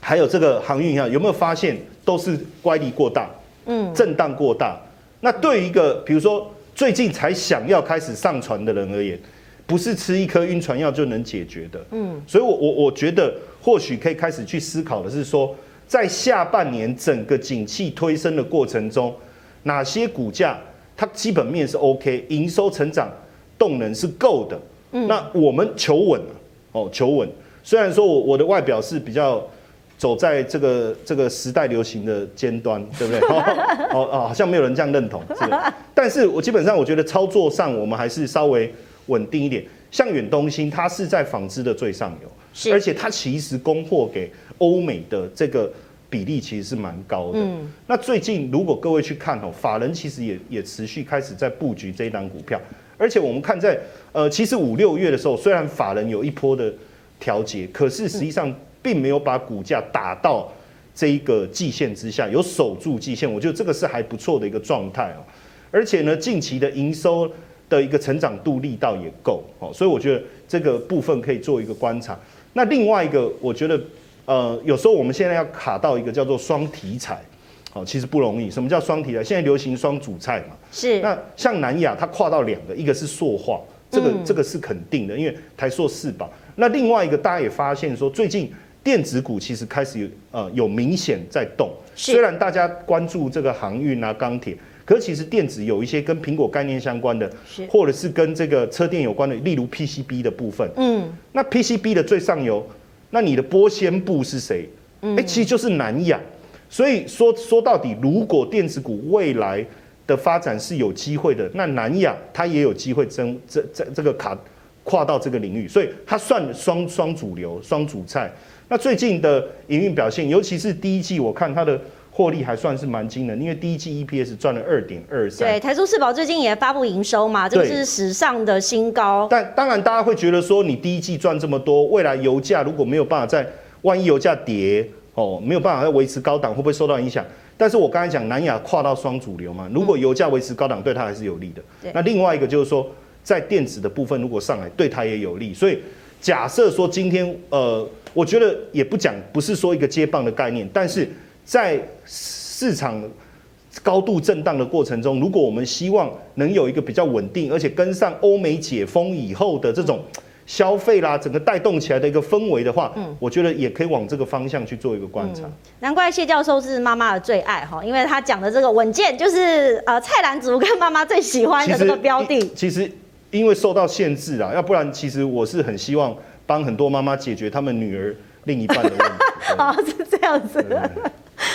还有这个航运一样，有没有发现都是乖离过大，嗯，震荡过大。那对于一个比如说最近才想要开始上船的人而言，不是吃一颗晕船药就能解决的，嗯。所以我我我觉得或许可以开始去思考的是说，在下半年整个景气推升的过程中，哪些股价它基本面是 OK，营收成长动能是够的，嗯。那我们求稳哦，求稳。虽然说我我的外表是比较。走在这个这个时代流行的尖端，对不对？哦哦，好像没有人这样认同，是的。但是我基本上我觉得操作上我们还是稍微稳定一点。像远东新，它是在纺织的最上游，是而且它其实供货给欧美的这个比例其实是蛮高的。嗯。那最近如果各位去看哦，法人其实也也持续开始在布局这一档股票，而且我们看在呃，其实五六月的时候，虽然法人有一波的调节，可是实际上。并没有把股价打到这一个季线之下，有守住季线，我觉得这个是还不错的一个状态哦。而且呢，近期的营收的一个成长度力道也够哦，所以我觉得这个部分可以做一个观察。那另外一个，我觉得呃，有时候我们现在要卡到一个叫做双题材，哦，其实不容易。什么叫双题材？现在流行双主菜嘛。是。那像南亚，它跨到两个，一个是塑化，这个这个是肯定的，因为台塑四宝。那另外一个大家也发现说，最近电子股其实开始有呃有明显在动，虽然大家关注这个航运啊、钢铁。可是其实电子有一些跟苹果概念相关的，或者是跟这个车电有关的，例如 PCB 的部分。嗯，那 PCB 的最上游，那你的玻纤布是谁？哎、欸，其实就是南亚。所以说说到底，如果电子股未来的发展是有机会的，那南亚它也有机会争这这这个卡跨到这个领域，所以它算双双主流、双主菜。那最近的营运表现，尤其是第一季，我看它的。获利还算是蛮惊人，因为第一季 EPS 赚了二点二三。对，台塑四宝最近也发布营收嘛，这个是史上的新高。但当然，大家会觉得说，你第一季赚这么多，未来油价如果没有办法在，万一油价跌哦，没有办法再维持高档，会不会受到影响？但是我刚才讲南亚跨到双主流嘛，如果油价维持高档，对它还是有利的。嗯、那另外一个就是说，在电子的部分如果上来，对它也有利。所以假设说今天，呃，我觉得也不讲，不是说一个接棒的概念，但是。在市场高度震荡的过程中，如果我们希望能有一个比较稳定，而且跟上欧美解封以后的这种消费啦，整个带动起来的一个氛围的话，嗯，我觉得也可以往这个方向去做一个观察。嗯、难怪谢教授是妈妈的最爱哈，因为他讲的这个稳健，就是呃蔡澜族跟妈妈最喜欢的这个标的。其实因为受到限制啊，要不然其实我是很希望帮很多妈妈解决他们女儿另一半的问题。哦，是这样子的。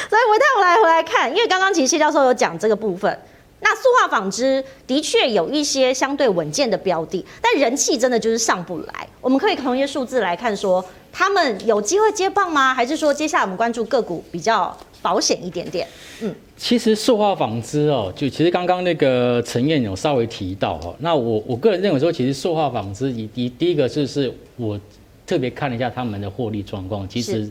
所以回头我来回来看，因为刚刚其实谢教授有讲这个部分，那塑化纺织的确有一些相对稳健的标的，但人气真的就是上不来。我们可以从一些数字来看說，说他们有机会接棒吗？还是说接下来我们关注个股比较保险一点点？嗯，其实塑化纺织哦，就其实刚刚那个陈燕有稍微提到哦，那我我个人认为说，其实塑化纺织第第第一个就是我特别看了一下他们的获利状况，其实。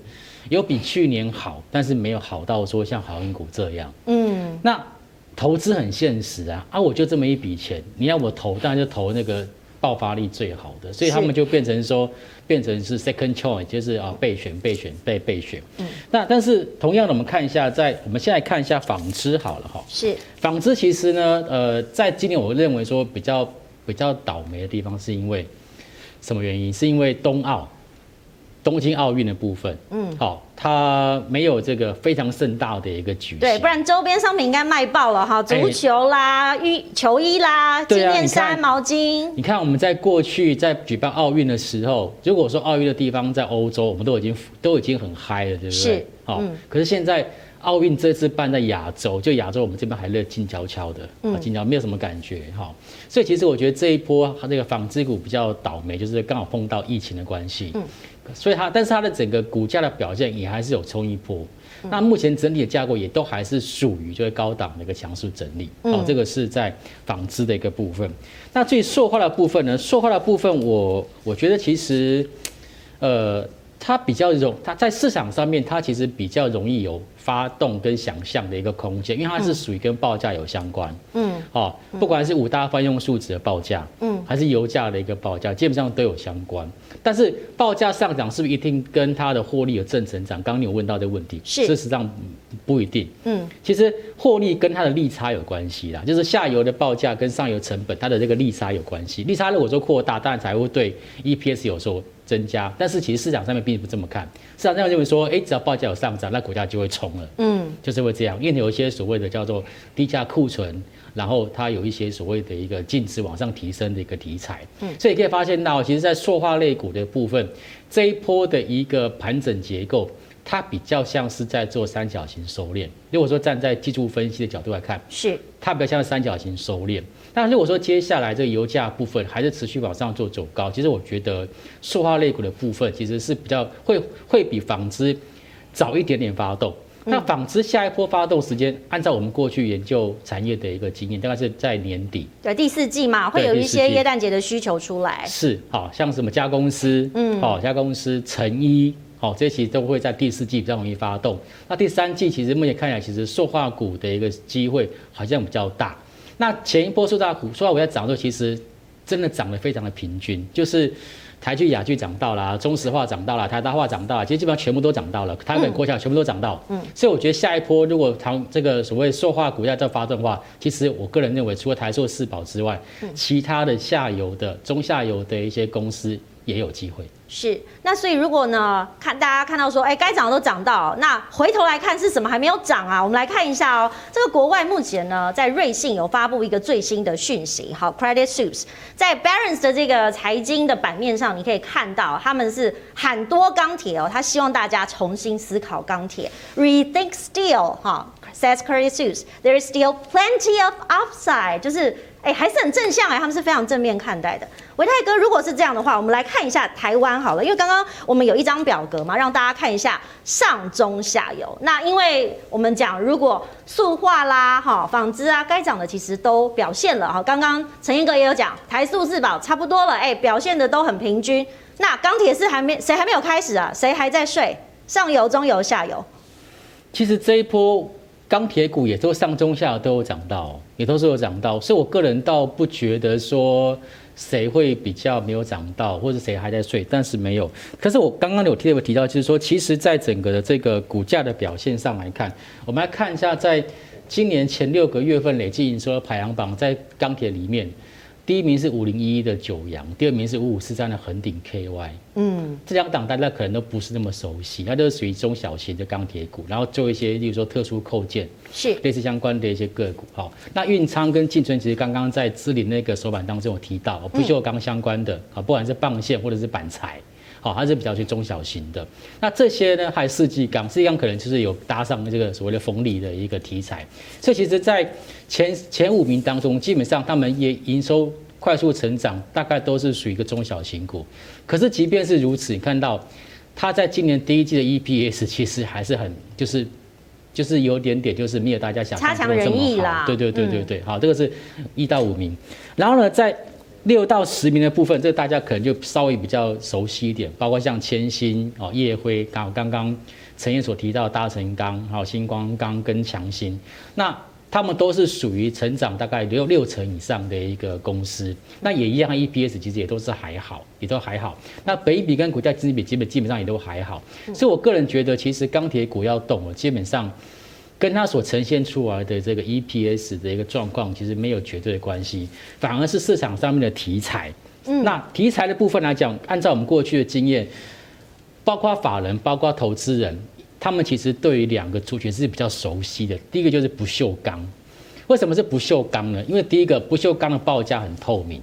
有比去年好，但是没有好到说像航运股这样。嗯，那投资很现实啊，啊，我就这么一笔钱，你要我投，当然就投那个爆发力最好的，所以他们就变成说，变成是 second choice，就是啊备选备选被备选。嗯，那但是同样的，我们看一下，在我们现在看一下纺织好了哈。是，纺织其实呢，呃，在今年我认为说比较比较倒霉的地方，是因为什么原因？是因为冬奥。东京奥运的部分，嗯，好，它没有这个非常盛大的一个举行，对，不然周边商品应该卖爆了哈，足球啦、浴、欸、球衣啦、纪念衫、毛巾。你看我们在过去在举办奥运的时候，如果说奥运的地方在欧洲，我们都已经都已经很嗨了，对不对？是，好，嗯、可是现在奥运这次办在亚洲，就亚洲我们这边还热静悄悄的，嗯，静悄没有什么感觉，哈，所以其实我觉得这一波它这个纺织股比较倒霉，就是刚好碰到疫情的关系，嗯。所以它，但是它的整个股价的表现也还是有冲一波。那目前整体的架构也都还是属于就是高档的一个强势整理。哦，这个是在纺织的一个部分。那至于塑化的部分呢？塑化的部分我，我我觉得其实，呃，它比较容，它在市场上面它其实比较容易有。发动跟想象的一个空间，因为它是属于跟报价有相关，嗯，哦，不管是五大泛用数值的报价，嗯，还是油价的一个报价，基本上都有相关。但是报价上涨是不是一定跟它的获利有正成长？刚刚你有问到这个问题，是，事实上不一定，嗯，其实获利跟它的利差有关系啦，就是下游的报价跟上游成本它的这个利差有关系，利差如果说扩大，当然才会对 EPS 有所增加。但是其实市场上面并不这么看，市场上面认为说，哎，只要报价有上涨，那股价就会冲了。嗯，就是会这样，因为有一些所谓的叫做低价库存，然后它有一些所谓的一个净值往上提升的一个题材，嗯，所以可以发现到，其实，在塑化类股的部分，这一波的一个盘整结构，它比较像是在做三角形收敛。如果说站在技术分析的角度来看，是它比较像是三角形收敛。那如果说接下来这个油价部分还是持续往上做走高，其实我觉得塑化类股的部分其实是比较会会比纺织早一点点发动。那纺织下一波发动时间，按照我们过去研究产业的一个经验，大概是在年底。对，第四季嘛，会有一些耶诞节的需求出来。是，好像什么加公司，嗯，好，加公司、成衣，好，这些其实都会在第四季比较容易发动。那第三季其实目前看起来，其实塑化股的一个机会好像比较大。那前一波塑化股，塑化股在涨的时候，其实真的涨得非常的平均，就是。台剧、雅剧涨到了，中石化涨到了，台大化涨到了，其实基本上全部都涨到了，台北国小全部都涨到。嗯，所以我觉得下一波如果它这个所谓塑化股要再发动的话，其实我个人认为，除了台塑、四宝之外，其他的下游的、中下游的一些公司也有机会。是，那所以如果呢，看大家看到说，哎，该涨的都涨到，那回头来看是什么还没有涨啊？我们来看一下哦，这个国外目前呢，在瑞信有发布一个最新的讯息，好，Credit Suisse 在 Barron's 的这个财经的版面上，你可以看到他们是喊多钢铁哦，他希望大家重新思考钢铁，Rethink Steel 哈，says Credit Suisse，there is still plenty of upside，就是。哎，还是很正向哎，他们是非常正面看待的。维泰哥，如果是这样的话，我们来看一下台湾好了，因为刚刚我们有一张表格嘛，让大家看一下上中下游。那因为我们讲，如果塑化啦、哈纺织啊，该涨的其实都表现了哈。刚刚陈彦哥也有讲，台塑四宝差不多了，哎，表现的都很平均。那钢铁是还没谁还没有开始啊？谁还在睡？上游、中游、下游？其实这一波。钢铁股也都上中下都有涨到，也都是有涨到，所以我个人倒不觉得说谁会比较没有涨到，或者谁还在睡，但是没有。可是我刚刚有特别提到，就是说，其实在整个的这个股价的表现上来看，我们来看一下，在今年前六个月份累计营收的排行榜，在钢铁里面。第一名是五零一一的九阳，第二名是五五四三的恒鼎 KY。嗯，这两档大家可能都不是那么熟悉，它都是属于中小型的钢铁股，然后做一些，例如说特殊扣件，是类似相关的一些个股。好，那运仓跟进春其实刚刚在资林那个手板当中有提到，不锈钢相关的啊，不管是棒线或者是板材。好，它是比较去中小型的。那这些呢，还有世纪钢，世纪钢可能就是有搭上这个所谓的风力的一个题材。所以其实，在前前五名当中，基本上他们也营收快速成长，大概都是属于一个中小型股。可是即便是如此，你看到它在今年第一季的 EPS 其实还是很就是就是有点点就是没有大家想象中这么好。对对对对对，好，这个是一到五名。然后呢，在六到十名的部分，这大家可能就稍微比较熟悉一点，包括像千兴哦、烨辉，刚刚刚陈彦所提到的大成钢、还有新光钢跟强兴，那他们都是属于成长大概六六成以上的一个公司，那也一样，EPS 其实也都是还好，也都还好。那北比跟股价净值比基本基本上也都还好，所以我个人觉得，其实钢铁股要动了，基本上。跟它所呈现出来的这个 EPS 的一个状况，其实没有绝对的关系，反而是市场上面的题材。嗯，那题材的部分来讲，按照我们过去的经验，包括法人、包括投资人，他们其实对于两个族群是比较熟悉的。第一个就是不锈钢，为什么是不锈钢呢？因为第一个不锈钢的报价很透明，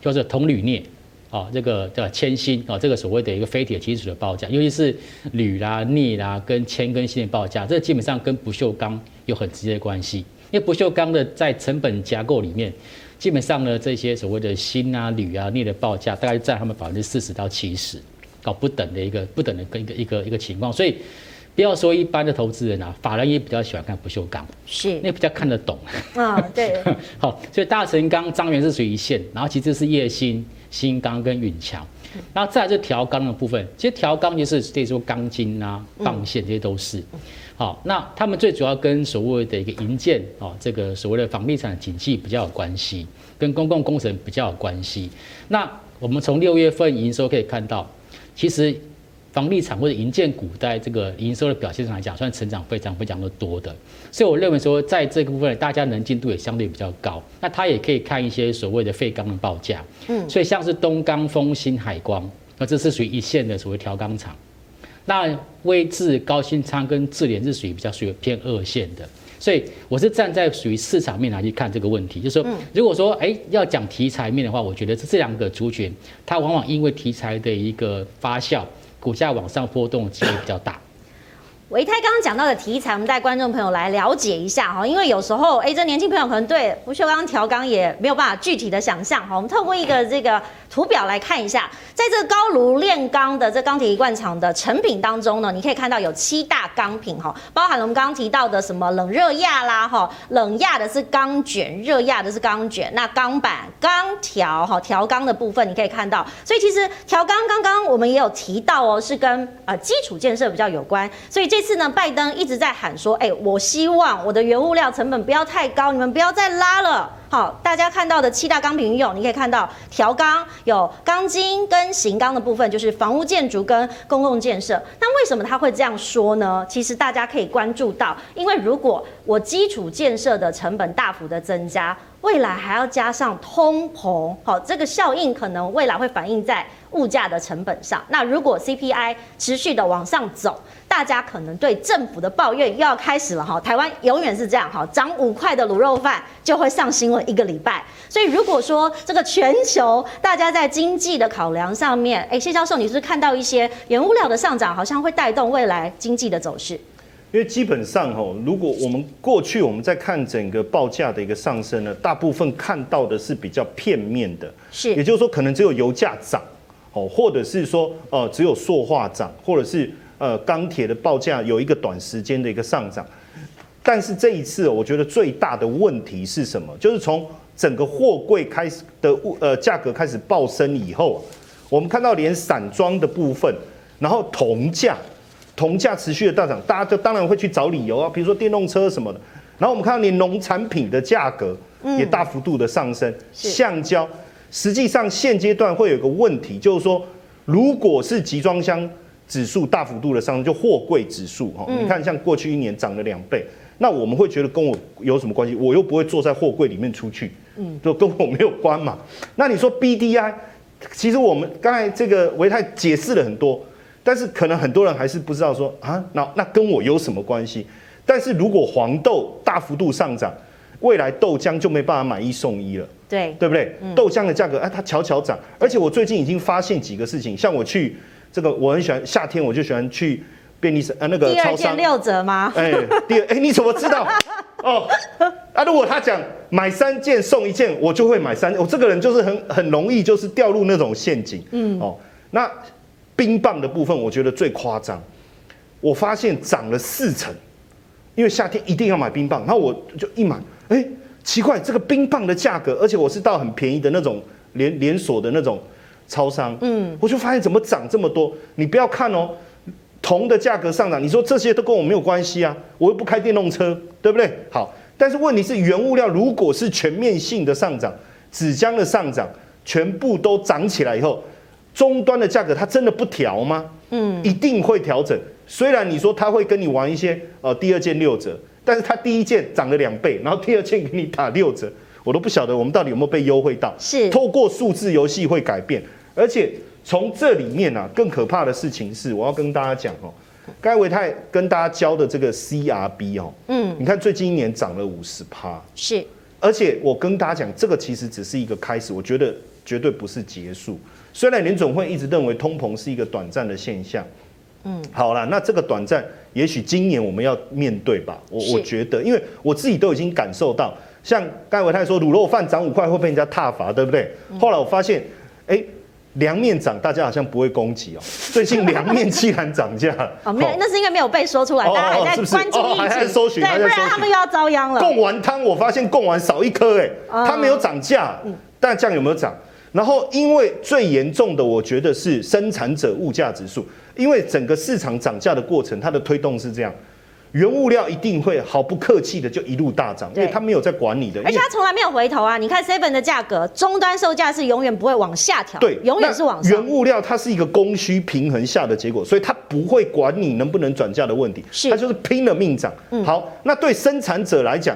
就是铜铝镍。哦，这个叫铅锌啊，这个所谓的一个非铁金属的报价，尤其是铝啦、镍啦跟铅跟锌的报价，这个基本上跟不锈钢有很直接的关系。因为不锈钢的在成本架构里面，基本上呢，这些所谓的锌啊、铝啊、镍的报价，大概占他们百分之四十到七十，搞不等的一个不等的跟一个一个一个情况。所以不要说一般的投资人啊，法人也比较喜欢看不锈钢，是那比较看得懂。啊，对。好，所以大成钢、张元是属于一线，然后其次是烨兴。新钢跟允强，然后再来就调钢的部分，其实调钢就是这说钢筋啊、棒线这些都是。好，那他们最主要跟所谓的一个营建啊，这个所谓的房地产景气比较有关系，跟公共工程比较有关系。那我们从六月份营收可以看到，其实。房地产或者营建股在这个营收的表现上来讲，算成长非常非常的多的，所以我认为说，在这个部分大家能见度也相对比较高。那他也可以看一些所谓的废钢的报价，嗯，所以像是东钢、丰兴、海光，那这是属于一线的所谓调钢厂。那威智、高新昌跟智联是属于比较属于偏二线的，所以我是站在属于市场面来去看这个问题，就是说，如果说哎要讲题材面的话，我觉得这这两个族群，它往往因为题材的一个发酵。股价往上波动的机会比较大。唯泰刚刚讲到的题材，我们带观众朋友来了解一下哈，因为有时候哎，这年轻朋友可能对不锈钢调钢也没有办法具体的想象哈。我们透过一个这个图表来看一下，在这个高炉炼钢的这钢铁一贯厂的成品当中呢，你可以看到有七大钢品哈，包含了我们刚刚提到的什么冷热压啦哈，冷压的是钢卷，热压的是钢卷，那钢板、钢条哈调钢的部分你可以看到，所以其实调钢刚刚我们也有提到哦，是跟呃基础建设比较有关，所以这。这次呢，拜登一直在喊说，哎，我希望我的原物料成本不要太高，你们不要再拉了。好，大家看到的七大钢品用，你可以看到条钢有钢筋跟型钢的部分，就是房屋建筑跟公共建设。那为什么他会这样说呢？其实大家可以关注到，因为如果我基础建设的成本大幅的增加，未来还要加上通膨，好，这个效应可能未来会反映在物价的成本上。那如果 CPI 持续的往上走，大家可能对政府的抱怨又要开始了哈。台湾永远是这样哈，涨五块的卤肉饭就会上新闻一个礼拜。所以如果说这个全球大家在经济的考量上面，哎，谢教授，你是不是看到一些原物料的上涨，好像会带动未来经济的走势？因为基本上哈，如果我们过去我们在看整个报价的一个上升呢，大部分看到的是比较片面的，是，也就是说可能只有油价涨，哦，或者是说呃只有塑化涨，或者是呃钢铁的报价有一个短时间的一个上涨，但是这一次我觉得最大的问题是什么？就是从整个货柜开始的物呃价格开始暴升以后，我们看到连散装的部分，然后铜价。铜价持续的大涨，大家就当然会去找理由啊，比如说电动车什么的。然后我们看到连农产品的价格也大幅度的上升，橡胶，实际上现阶段会有一个问题，就是说，如果是集装箱指数大幅度的上升，就货柜指数哈，你看像过去一年涨了两倍，那我们会觉得跟我有什么关系？我又不会坐在货柜里面出去，嗯，就跟我没有关嘛。那你说 BDI，其实我们刚才这个维泰解释了很多。但是可能很多人还是不知道说啊，那那跟我有什么关系？但是如果黄豆大幅度上涨，未来豆浆就没办法买一送一了，对对不对？嗯、豆浆的价格啊，它悄悄涨。而且我最近已经发现几个事情，像我去这个，我很喜欢夏天，我就喜欢去便利商啊那个超商。第二件六折吗？哎，第二哎，你怎么知道？哦，啊，如果他讲买三件送一件，我就会买三件。我这个人就是很很容易就是掉入那种陷阱。嗯，哦，那。冰棒的部分，我觉得最夸张。我发现涨了四成，因为夏天一定要买冰棒，然后我就一买，哎，奇怪，这个冰棒的价格，而且我是到很便宜的那种连连锁的那种超商，嗯，我就发现怎么涨这么多？你不要看哦，铜的价格上涨，你说这些都跟我没有关系啊，我又不开电动车，对不对？好，但是问题是原物料如果是全面性的上涨，纸浆的上涨，全部都涨起来以后。终端的价格它真的不调吗？嗯，一定会调整。虽然你说他会跟你玩一些呃第二件六折，但是他第一件涨了两倍，然后第二件给你打六折，我都不晓得我们到底有没有被优惠到。是透过数字游戏会改变，而且从这里面啊，更可怕的事情是，我要跟大家讲哦，该维泰跟大家教的这个 CRB 哦，嗯，你看最近一年涨了五十趴，是，而且我跟大家讲，这个其实只是一个开始，我觉得绝对不是结束。虽然联总会一直认为通膨是一个短暂的现象，嗯，好了，那这个短暂，也许今年我们要面对吧。我我觉得，因为我自己都已经感受到，像刚才唯泰说卤肉饭涨五块会被人家踏伐，对不对？后来我发现，哎，凉面涨，大家好像不会攻击哦。最近凉面既然涨价，哦，没有，那是因为没有被说出来，大家还在关注疫情，还在搜寻，对，不然他们又要遭殃了。贡丸汤，我发现贡丸少一颗，哎，它没有涨价，但酱有没有涨？然后，因为最严重的，我觉得是生产者物价指数，因为整个市场涨价的过程，它的推动是这样，原物料一定会毫不客气的就一路大涨，因为它没有在管你的，而且它从来没有回头啊！你看 Seven 的价格，终端售价是永远不会往下调，对，永远是往上。原物料它是一个供需平衡下的结果，所以它不会管你能不能转价的问题，是它就是拼了命涨。嗯、好，那对生产者来讲。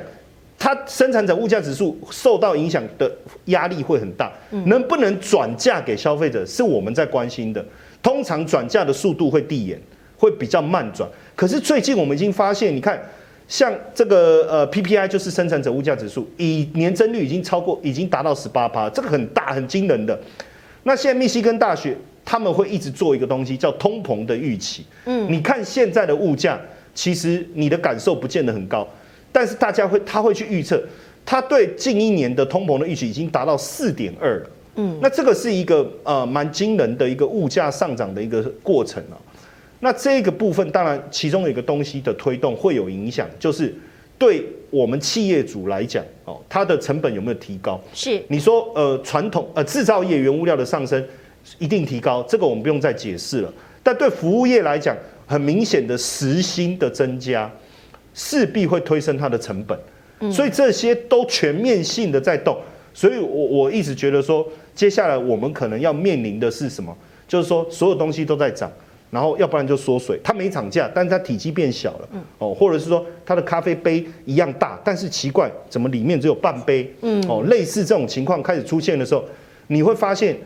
它生产者物价指数受到影响的压力会很大，能不能转嫁给消费者是我们在关心的。通常转嫁的速度会递延，会比较慢转。可是最近我们已经发现，你看，像这个呃 PPI 就是生产者物价指数，以年增率已经超过，已经达到十八趴，这个很大很惊人的。那现在密西根大学他们会一直做一个东西叫通膨的预期。嗯，你看现在的物价，其实你的感受不见得很高。但是大家会，他会去预测，他对近一年的通膨的预期已经达到四点二了。嗯，那这个是一个呃蛮惊人的一个物价上涨的一个过程啊。那这个部分当然其中有一个东西的推动会有影响，就是对我们企业主来讲哦，它的成本有没有提高？是你说呃传统呃制造业原物料的上升一定提高，这个我们不用再解释了。但对服务业来讲，很明显的时薪的增加，势必会推升它的成本。所以这些都全面性的在动。所以我我一直觉得说，接下来我们可能要面临的是什么？就是说所有东西都在涨。然后要不然就缩水，它没涨价，但是它体积变小了，哦，或者是说它的咖啡杯一样大，但是奇怪，怎么里面只有半杯？嗯，哦，类似这种情况开始出现的时候，你会发现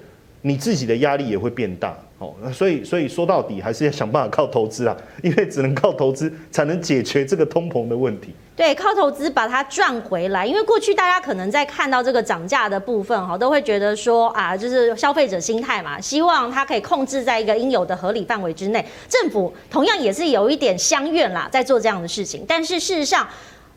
你自己的压力也会变大。哦，所以所以说到底还是要想办法靠投资啊，因为只能靠投资才能解决这个通膨的问题。对，靠投资把它赚回来。因为过去大家可能在看到这个涨价的部分，哈，都会觉得说啊，就是消费者心态嘛，希望它可以控制在一个应有的合理范围之内。政府同样也是有一点相怨啦，在做这样的事情，但是事实上。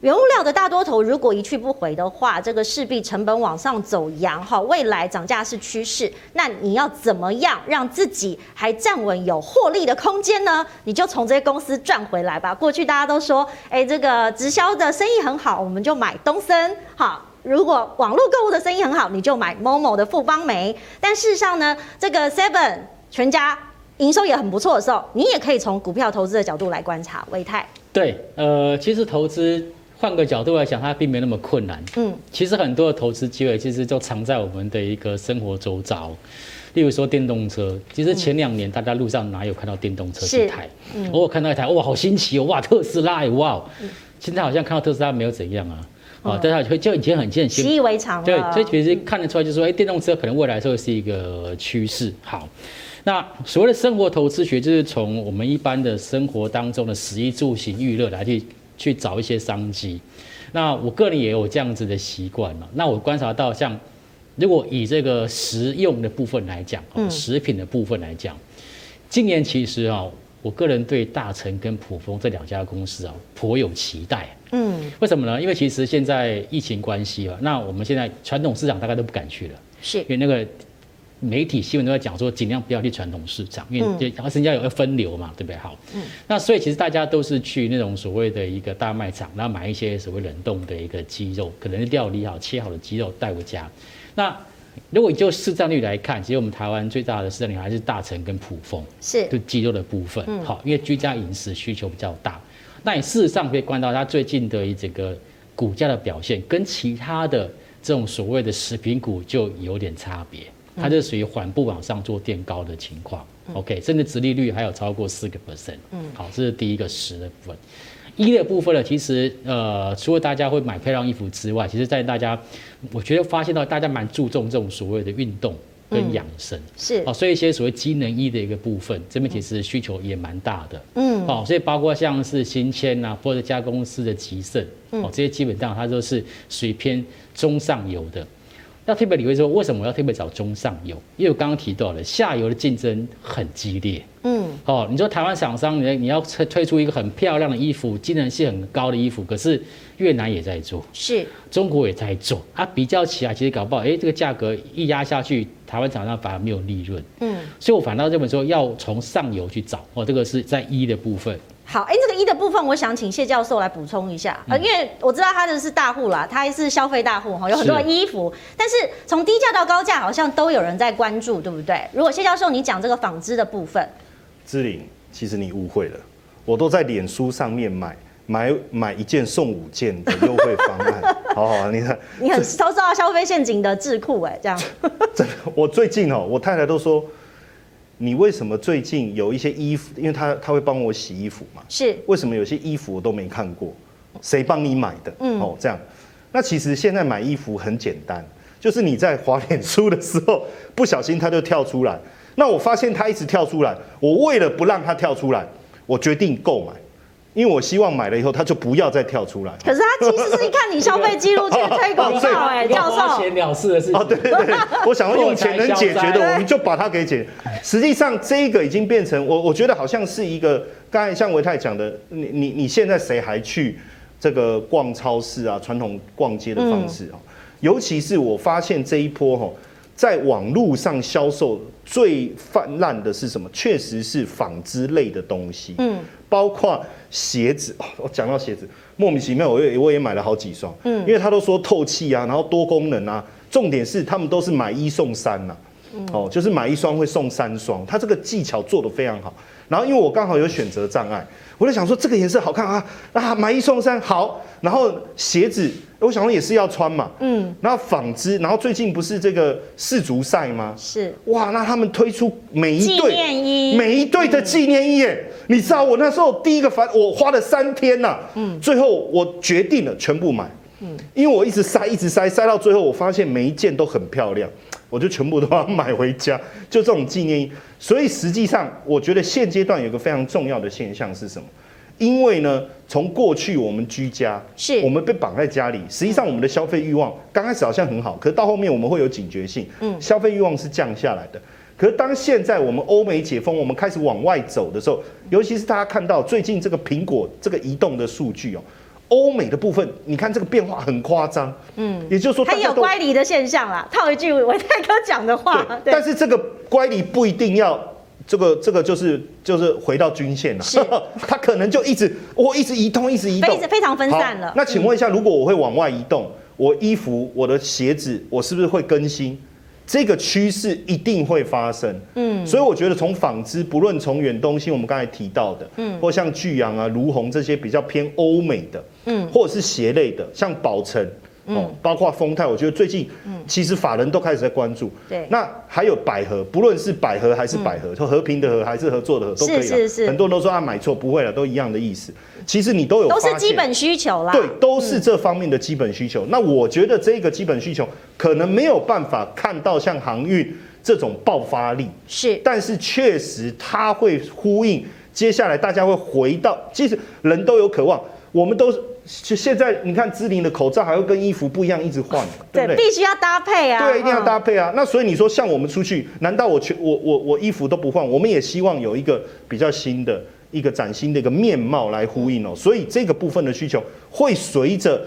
原物料的大多头如果一去不回的话，这个势必成本往上走扬哈，未来涨价是趋势。那你要怎么样让自己还站稳有获利的空间呢？你就从这些公司赚回来吧。过去大家都说，哎，这个直销的生意很好，我们就买东森。好，如果网络购物的生意很好，你就买 Momo 的富邦媒。但事实上呢，这个 Seven 全家营收也很不错的时候，你也可以从股票投资的角度来观察。唯泰，对，呃，其实投资。换个角度来讲，它并没那么困难。嗯，其实很多的投资机会其实就藏在我们的一个生活周遭。例如说电动车，其实前两年大家路上哪有看到电动车一台？嗯，偶尔看到一台，哇，好新奇哦，哇，特斯拉，哇，现在好像看到特斯拉没有怎样啊，啊，大家会就以前很见习以为常。对，所以其实看得出来，就是说，哎，电动车可能未来会是一个趋势。好，那所谓的生活投资学，就是从我们一般的生活当中的食衣住行娱乐来去。去找一些商机，那我个人也有这样子的习惯嘛。那我观察到，像如果以这个食用的部分来讲，嗯，食品的部分来讲，今年其实啊，我个人对大成跟普丰这两家公司啊颇有期待。嗯，为什么呢？因为其实现在疫情关系啊，那我们现在传统市场大概都不敢去了，是因为那个。媒体新闻都在讲说，尽量不要去传统市场，因为然后人家有个分流嘛，对不对？好，嗯，那所以其实大家都是去那种所谓的一个大卖场，然后买一些所谓冷冻的一个鸡肉，可能是料理好切好的鸡肉带回家。那如果就市占率来看，其实我们台湾最大的市占率还是大成跟普丰，是就鸡肉的部分。好，因为居家饮食需求比较大。那你事实上可以观察到，它最近的这个股价的表现，跟其他的这种所谓的食品股就有点差别。它就属于缓步往上做垫高的情况，OK，甚至殖利率还有超过四个 percent，嗯，好，这是第一个十的部分。一的部分呢，其实呃，除了大家会买漂亮衣服之外，其实在大家，我觉得发现到大家蛮注重这种所谓的运动跟养生，是，哦，所以一些所谓机能衣的一个部分，这边其实需求也蛮大的，嗯，哦，所以包括像是新签啊，或者家公司的集盛，哦，这些基本上它都是属于偏中上游的。要特别理会说，为什么我要特别找中上游？因为我刚刚提到了下游的竞争很激烈。嗯，哦，你说台湾厂商，你你要推推出一个很漂亮的衣服，机能性很高的衣服，可是越南也在做，是，中国也在做，啊，比较起来，其实搞不好，哎，这个价格一压下去，台湾厂商反而没有利润。嗯，所以我反倒这么说，要从上游去找，哦，这个是在一的部分。好，哎，这个一的部分，我想请谢教授来补充一下，呃，因为我知道他的是大户啦，他还是消费大户哈，有很多的衣服，但是从低价到高价，好像都有人在关注，对不对？如果谢教授你讲这个纺织的部分，志玲，其实你误会了，我都在脸书上面买买买一件送五件的优惠方案，好好，你看，你很受到消费陷阱的智库哎，这样，真的，我最近哦，我太太都说。你为什么最近有一些衣服？因为他他会帮我洗衣服嘛。是。为什么有些衣服我都没看过？谁帮你买的？嗯。哦，这样。那其实现在买衣服很简单，就是你在滑脸书的时候，不小心它就跳出来。那我发现它一直跳出来，我为了不让它跳出来，我决定购买。因为我希望买了以后，他就不要再跳出来。可是他其实是一看你消费记录去推广告，哎，教授。花钱了事的事情。哦，对对对，我想要用钱能解决的，我们就把它给解决。实际上，这个已经变成我，我觉得好像是一个，刚才像维泰讲的，你你你现在谁还去这个逛超市啊？传统逛街的方式啊？尤其是我发现这一波哈，在网络上销售最泛滥的是什么？确实是纺织类的东西，嗯，包括。鞋子，我讲到鞋子，莫名其妙，我也我也买了好几双，嗯，因为他都说透气啊，然后多功能啊，重点是他们都是买一送三呐，哦，就是买一双会送三双，他这个技巧做得非常好。然后因为我刚好有选择障碍，我就想说这个颜色好看啊，啊买一送三好。然后鞋子我想说也是要穿嘛，嗯。然后纺织，然后最近不是这个世足赛吗？是。哇，那他们推出每一对每一对的纪念衣耶，你知道我那时候第一个反我花了三天呐，嗯，最后我决定了全部买，嗯，因为我一直塞一直塞塞到最后，我发现每一件都很漂亮。我就全部都要 买回家，就这种纪念衣。所以实际上，我觉得现阶段有个非常重要的现象是什么？因为呢，从过去我们居家，是我们被绑在家里，实际上我们的消费欲望刚开始好像很好，可是到后面我们会有警觉性，嗯，消费欲望是降下来的。可是当现在我们欧美解封，我们开始往外走的时候，尤其是大家看到最近这个苹果这个移动的数据哦。欧美的部分，你看这个变化很夸张，嗯，也就是说它有乖离的现象啦。套一句唯泰哥讲的话，对，但是这个乖离不一定要这个这个就是就是回到均线了，是，它可能就一直我一直移动，一直移动，非非常分散了。那请问一下，如果我会往外移动，我衣服、我的鞋子，我是不是会更新？这个趋势一定会发生，嗯，所以我觉得从纺织，不论从远东新，我们刚才提到的，嗯，或像巨阳啊、如虹这些比较偏欧美的，嗯，或者是鞋类的，像宝成。哦，包括丰泰，我觉得最近，其实法人都开始在关注。对，那还有百合，不论是百合还是百合，说和平的和还是合作的合，都可以。是是是。很多人都说他买错，不会了，都一样的意思。其实你都有，都是基本需求啦。对，都是这方面的基本需求。那我觉得这个基本需求可能没有办法看到像航运这种爆发力，是，但是确实它会呼应接下来大家会回到，其实人都有渴望，我们都是。就现在，你看芝林的口罩还会跟衣服不一样，一直换，对不对？必须要搭配啊！对，一定要搭配啊！那所以你说，像我们出去，难道我全我我我衣服都不换？我们也希望有一个比较新的一个崭新的一个面貌来呼应哦。所以这个部分的需求会随着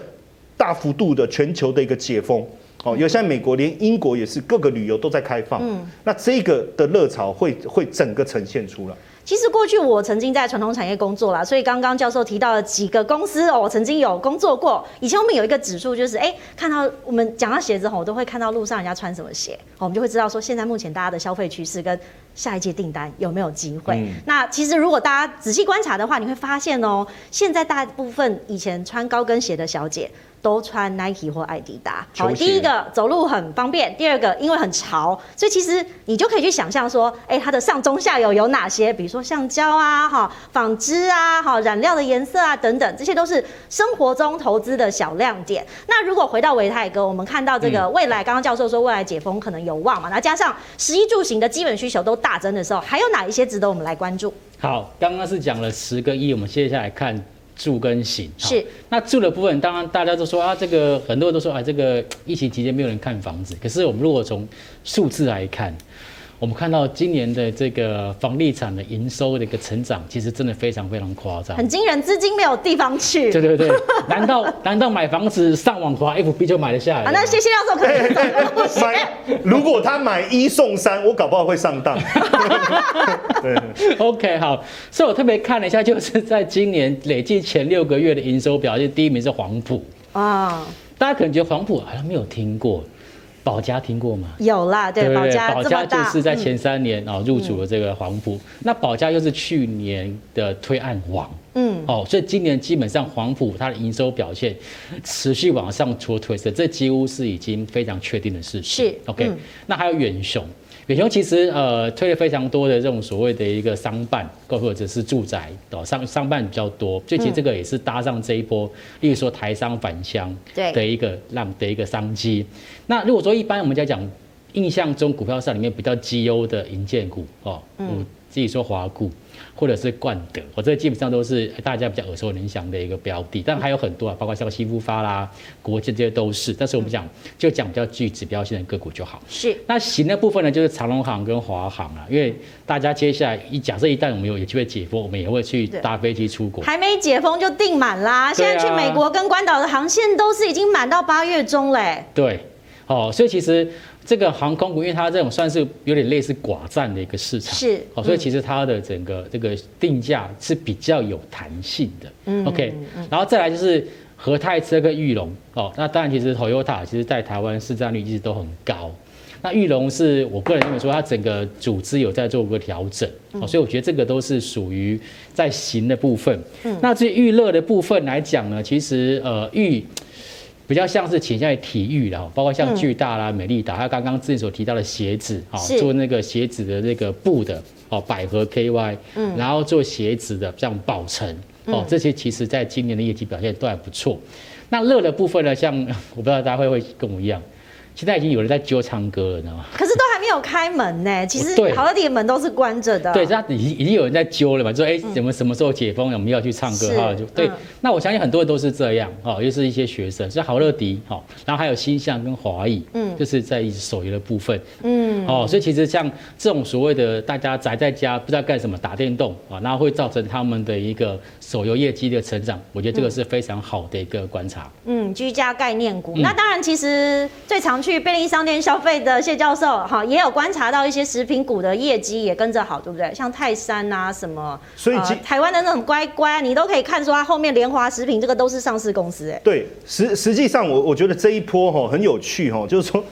大幅度的全球的一个解封哦，有像美国，连英国也是各个旅游都在开放，嗯，那这个的热潮会会整个呈现出来。其实过去我曾经在传统产业工作啦，所以刚刚教授提到了几个公司哦，我曾经有工作过。以前我们有一个指数，就是哎，看到我们讲到鞋子吼，我都会看到路上人家穿什么鞋，我们就会知道说现在目前大家的消费趋势跟下一季订单有没有机会。嗯、那其实如果大家仔细观察的话，你会发现哦，现在大部分以前穿高跟鞋的小姐。都穿 Nike 或爱迪达。好，第一个走路很方便，第二个因为很潮，所以其实你就可以去想象说，哎，它的上中下游有哪些？比如说橡胶啊，哈，纺织啊，哈，染料的颜色啊等等，这些都是生活中投资的小亮点。那如果回到维泰哥，我们看到这个未来，刚刚教授说未来解封可能有望嘛？那加上十一住行的基本需求都大增的时候，还有哪一些值得我们来关注？好，刚刚是讲了十个亿，我们接下来看。住跟行是，那住的部分，当然大家都说啊，这个很多人都说啊，这个疫情期间没有人看房子。可是我们如果从数字来看，我们看到今年的这个房地产的营收的一个成长，其实真的非常非常夸张，很惊人，资金没有地方去。对对对，难道 难道买房子上网滑 FB 就买得下来？啊，那谢谢教授可以买。如果他买一送三，我搞不好会上当。对，OK，好。所以我特别看了一下，就是在今年累计前六个月的营收表现，第一名是黄埔啊。大家可能觉得黄埔好像没有听过。宝佳听过吗？有啦，对，对保家保家就是在前三年啊入主了这个黄埔。嗯、那保家又是去年的推案王，嗯，哦，所以今年基本上黄埔它的营收表现持续往上做推升，这几乎是已经非常确定的事情。是，OK、嗯。那还有远雄。远雄其实呃推了非常多的这种所谓的一个商办，或者是住宅哦商商办比较多，所以其实这个也是搭上这一波，例如说台商返乡的一个让的一个商机。那如果说一般我们在讲印象中股票上里面比较绩优的银建股哦，嗯，自己说华固。或者是冠德，我这基本上都是大家比较耳熟能详的一个标的，但还有很多啊，包括像新复发啦、国际这些都是。但是我们讲就讲比较具指标性的个股就好。是。那行的部分呢，就是长隆行跟华航啊，因为大家接下来一假设一旦我们有有机会解封，我们也会去搭飞机出国。还没解封就订满啦，现在去美国跟关岛的航线都是已经满到八月中嘞。对，哦，所以其实。这个航空股，因为它这种算是有点类似寡占的一个市场，是，哦，所以其实它的整个这个定价是比较有弹性的。嗯，OK，然后再来就是和泰车跟裕隆，哦，那当然其实 Toyota 其实在台湾市占率一直都很高。那玉龙是我个人认为说，它整个组织有在做个调整，哦，所以我觉得这个都是属于在行的部分。嗯，那至于裕乐的部分来讲呢，其实呃裕比较像是倾向于体育的，包括像巨大啦、美丽达，还有刚刚自己所提到的鞋子，啊，做那个鞋子的那个布的，哦，百合 KY，嗯，然后做鞋子的像宝城，哦，这些其实在今年的业绩表现都还不错。那乐的部分呢，像 我不知道大家会不会跟我一样。现在已经有人在揪唱歌了，你知道吗？可是都还没有开门呢。其实好乐迪的门都是关着的。对，这已经已经有人在揪了嘛，就说哎，怎么什么时候解封，我们要去唱歌哈？就对。那我相信很多人都是这样哈，又是一些学生，所以好乐迪哈，然后还有新象跟华裔，嗯，就是在手游的部分，嗯，哦，所以其实像这种所谓的大家宅在家不知道干什么打电动啊，然后会造成他们的一个手游业绩的成长，我觉得这个是非常好的一个观察。嗯，居家概念股，那当然其实最常。去便利商店消费的谢教授，哈，也有观察到一些食品股的业绩也跟着好，对不对？像泰山啊，什么，所以、呃、台湾的那种乖乖，你都可以看出它后面联华食品这个都是上市公司，哎，对，实实际上我我觉得这一波哈很有趣哈，就是说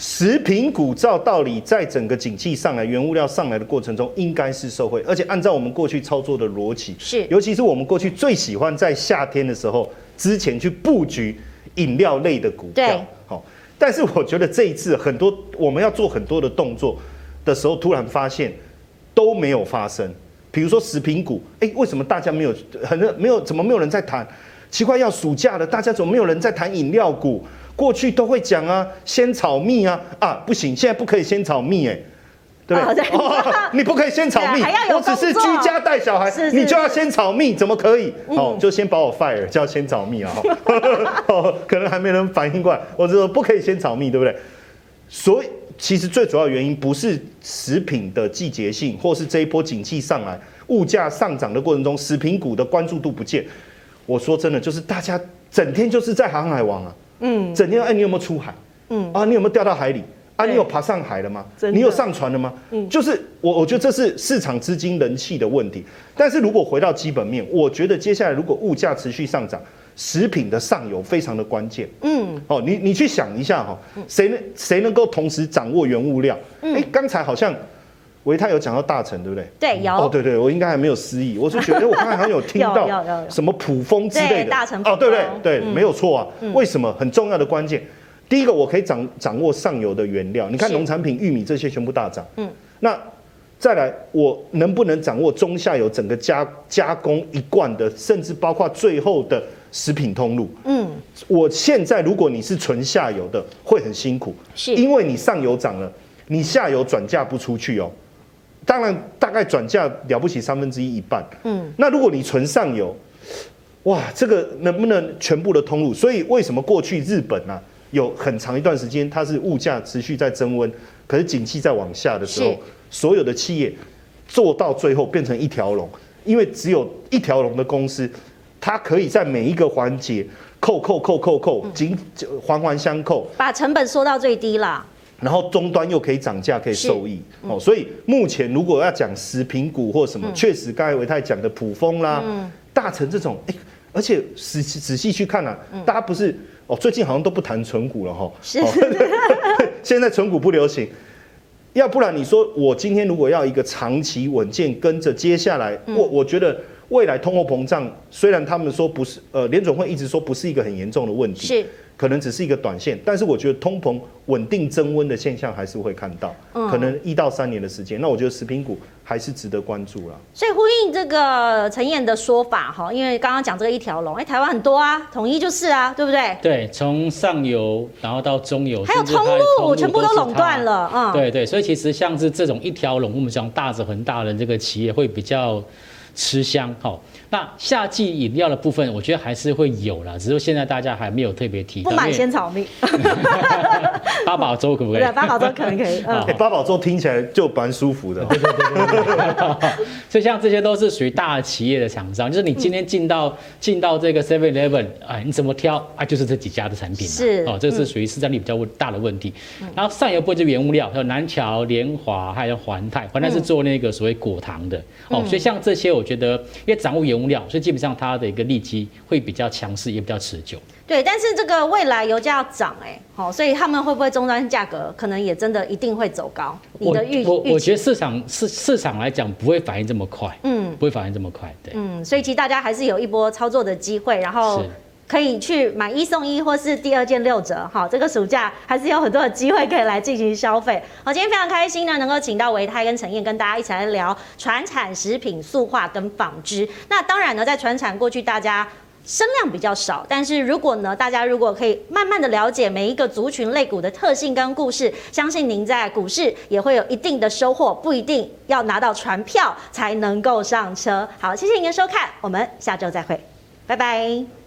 食品股照道理在整个景气上来、原物料上来的过程中，应该是受惠，而且按照我们过去操作的逻辑，是，尤其是我们过去最喜欢在夏天的时候之前去布局饮料类的股票，好。但是我觉得这一次很多我们要做很多的动作的时候，突然发现都没有发生。比如说食品股，哎，为什么大家没有很没有怎么没有人在谈？奇怪，要暑假了，大家怎么没有人在谈饮料股？过去都会讲啊，先炒蜜啊啊，不行，现在不可以先炒蜜哎。对不对，你不可以先炒蜜，我只是居家带小孩，你就要先炒蜜，怎么可以？哦，就先把我 fire，叫先炒蜜啊！哦，可能还没人反应过来，我就说不可以先炒蜜，对不对？所以其实最主要原因不是食品的季节性，或是这一波景气上来，物价上涨的过程中，食品股的关注度不见。我说真的，就是大家整天就是在航海王啊，嗯，整天哎，你有没有出海？嗯啊，你有没有掉到海里？啊，你有爬上海了吗？你有上船了吗？嗯，就是我，我觉得这是市场资金人气的问题。但是如果回到基本面，我觉得接下来如果物价持续上涨，食品的上游非常的关键。嗯，哦，你你去想一下哈，谁能谁能够同时掌握原物料？哎，刚才好像唯泰有讲到大成，对不对？对，有。哦，对对，我应该还没有失忆，我是觉得 我刚才好像有听到什么普丰之类的。大成哦，对对对，没有错啊。为什么？很重要的关键。第一个，我可以掌掌握上游的原料，你看农产品、玉米这些全部大涨。嗯，那再来，我能不能掌握中下游整个加加工一贯的，甚至包括最后的食品通路？嗯，我现在如果你是纯下游的，会很辛苦，是因为你上游涨了，你下游转嫁不出去哦。当然，大概转嫁了不起三分之一一半。嗯，那如果你存上游，哇，这个能不能全部的通路？所以为什么过去日本呢、啊？有很长一段时间，它是物价持续在增温，可是景气在往下的时候，所有的企业做到最后变成一条龙，因为只有一条龙的公司，它可以在每一个环节扣扣扣扣扣，紧环环相扣，把成本缩到最低了，然后终端又可以涨价，可以受益。哦，所以目前如果要讲食品股或什么，确实刚才维泰讲的普丰啦、大成这种，哎，而且仔仔细去看啊，大家不是。哦，最近好像都不谈存股了哈。是。现在存股不流行，要不然你说我今天如果要一个长期稳健跟着接下来，我我觉得未来通货膨胀虽然他们说不是，呃，联准会一直说不是一个很严重的问题。是。可能只是一个短线，但是我觉得通膨稳定增温的现象还是会看到，可能一到三年的时间。那我觉得食品股还是值得关注了。所以呼应这个陈燕的说法哈，因为刚刚讲这个一条龙，哎，台湾很多啊，统一就是啊，对不对？对，从上游然后到中游，还有通路，全部都垄断了，嗯，对对，所以其实像是这种一条龙，我们讲大着很大的这个企业会比较吃香，好。那夏季饮料的部分，我觉得还是会有啦，只是现在大家还没有特别提到。不买仙草蜜。八宝粥可不可以？对，八宝粥可能可以。嗯，八宝粥听起来就蛮舒服的。对对对。所以像这些都是属于大企业的厂商，就是你今天进到进到这个 Seven Eleven，哎，你怎么挑啊？就是这几家的产品。是。哦，这是属于市占率比较大的问题。然后上游部分就原物料，还有南桥、联华，还有环泰，环泰是做那个所谓果糖的。哦，所以像这些，我觉得因为掌握原物料，所以基本上它的一个利基会比较强势，也比较持久。对，但是这个未来油价要涨哎，好，所以他们会不会终端价格可能也真的一定会走高？你的预我我觉得市场市市场来讲不会反应这么快，嗯，不会反应这么快，对，嗯，所以其实大家还是有一波操作的机会，然后。可以去买一送一，或是第二件六折，好，这个暑假还是有很多的机会可以来进行消费。好，今天非常开心呢，能够请到维泰跟陈燕跟大家一起来聊传产、食品、塑化跟纺织。那当然呢，在传产过去大家声量比较少，但是如果呢，大家如果可以慢慢的了解每一个族群类股的特性跟故事，相信您在股市也会有一定的收获，不一定要拿到船票才能够上车。好，谢谢您的收看，我们下周再会，拜拜。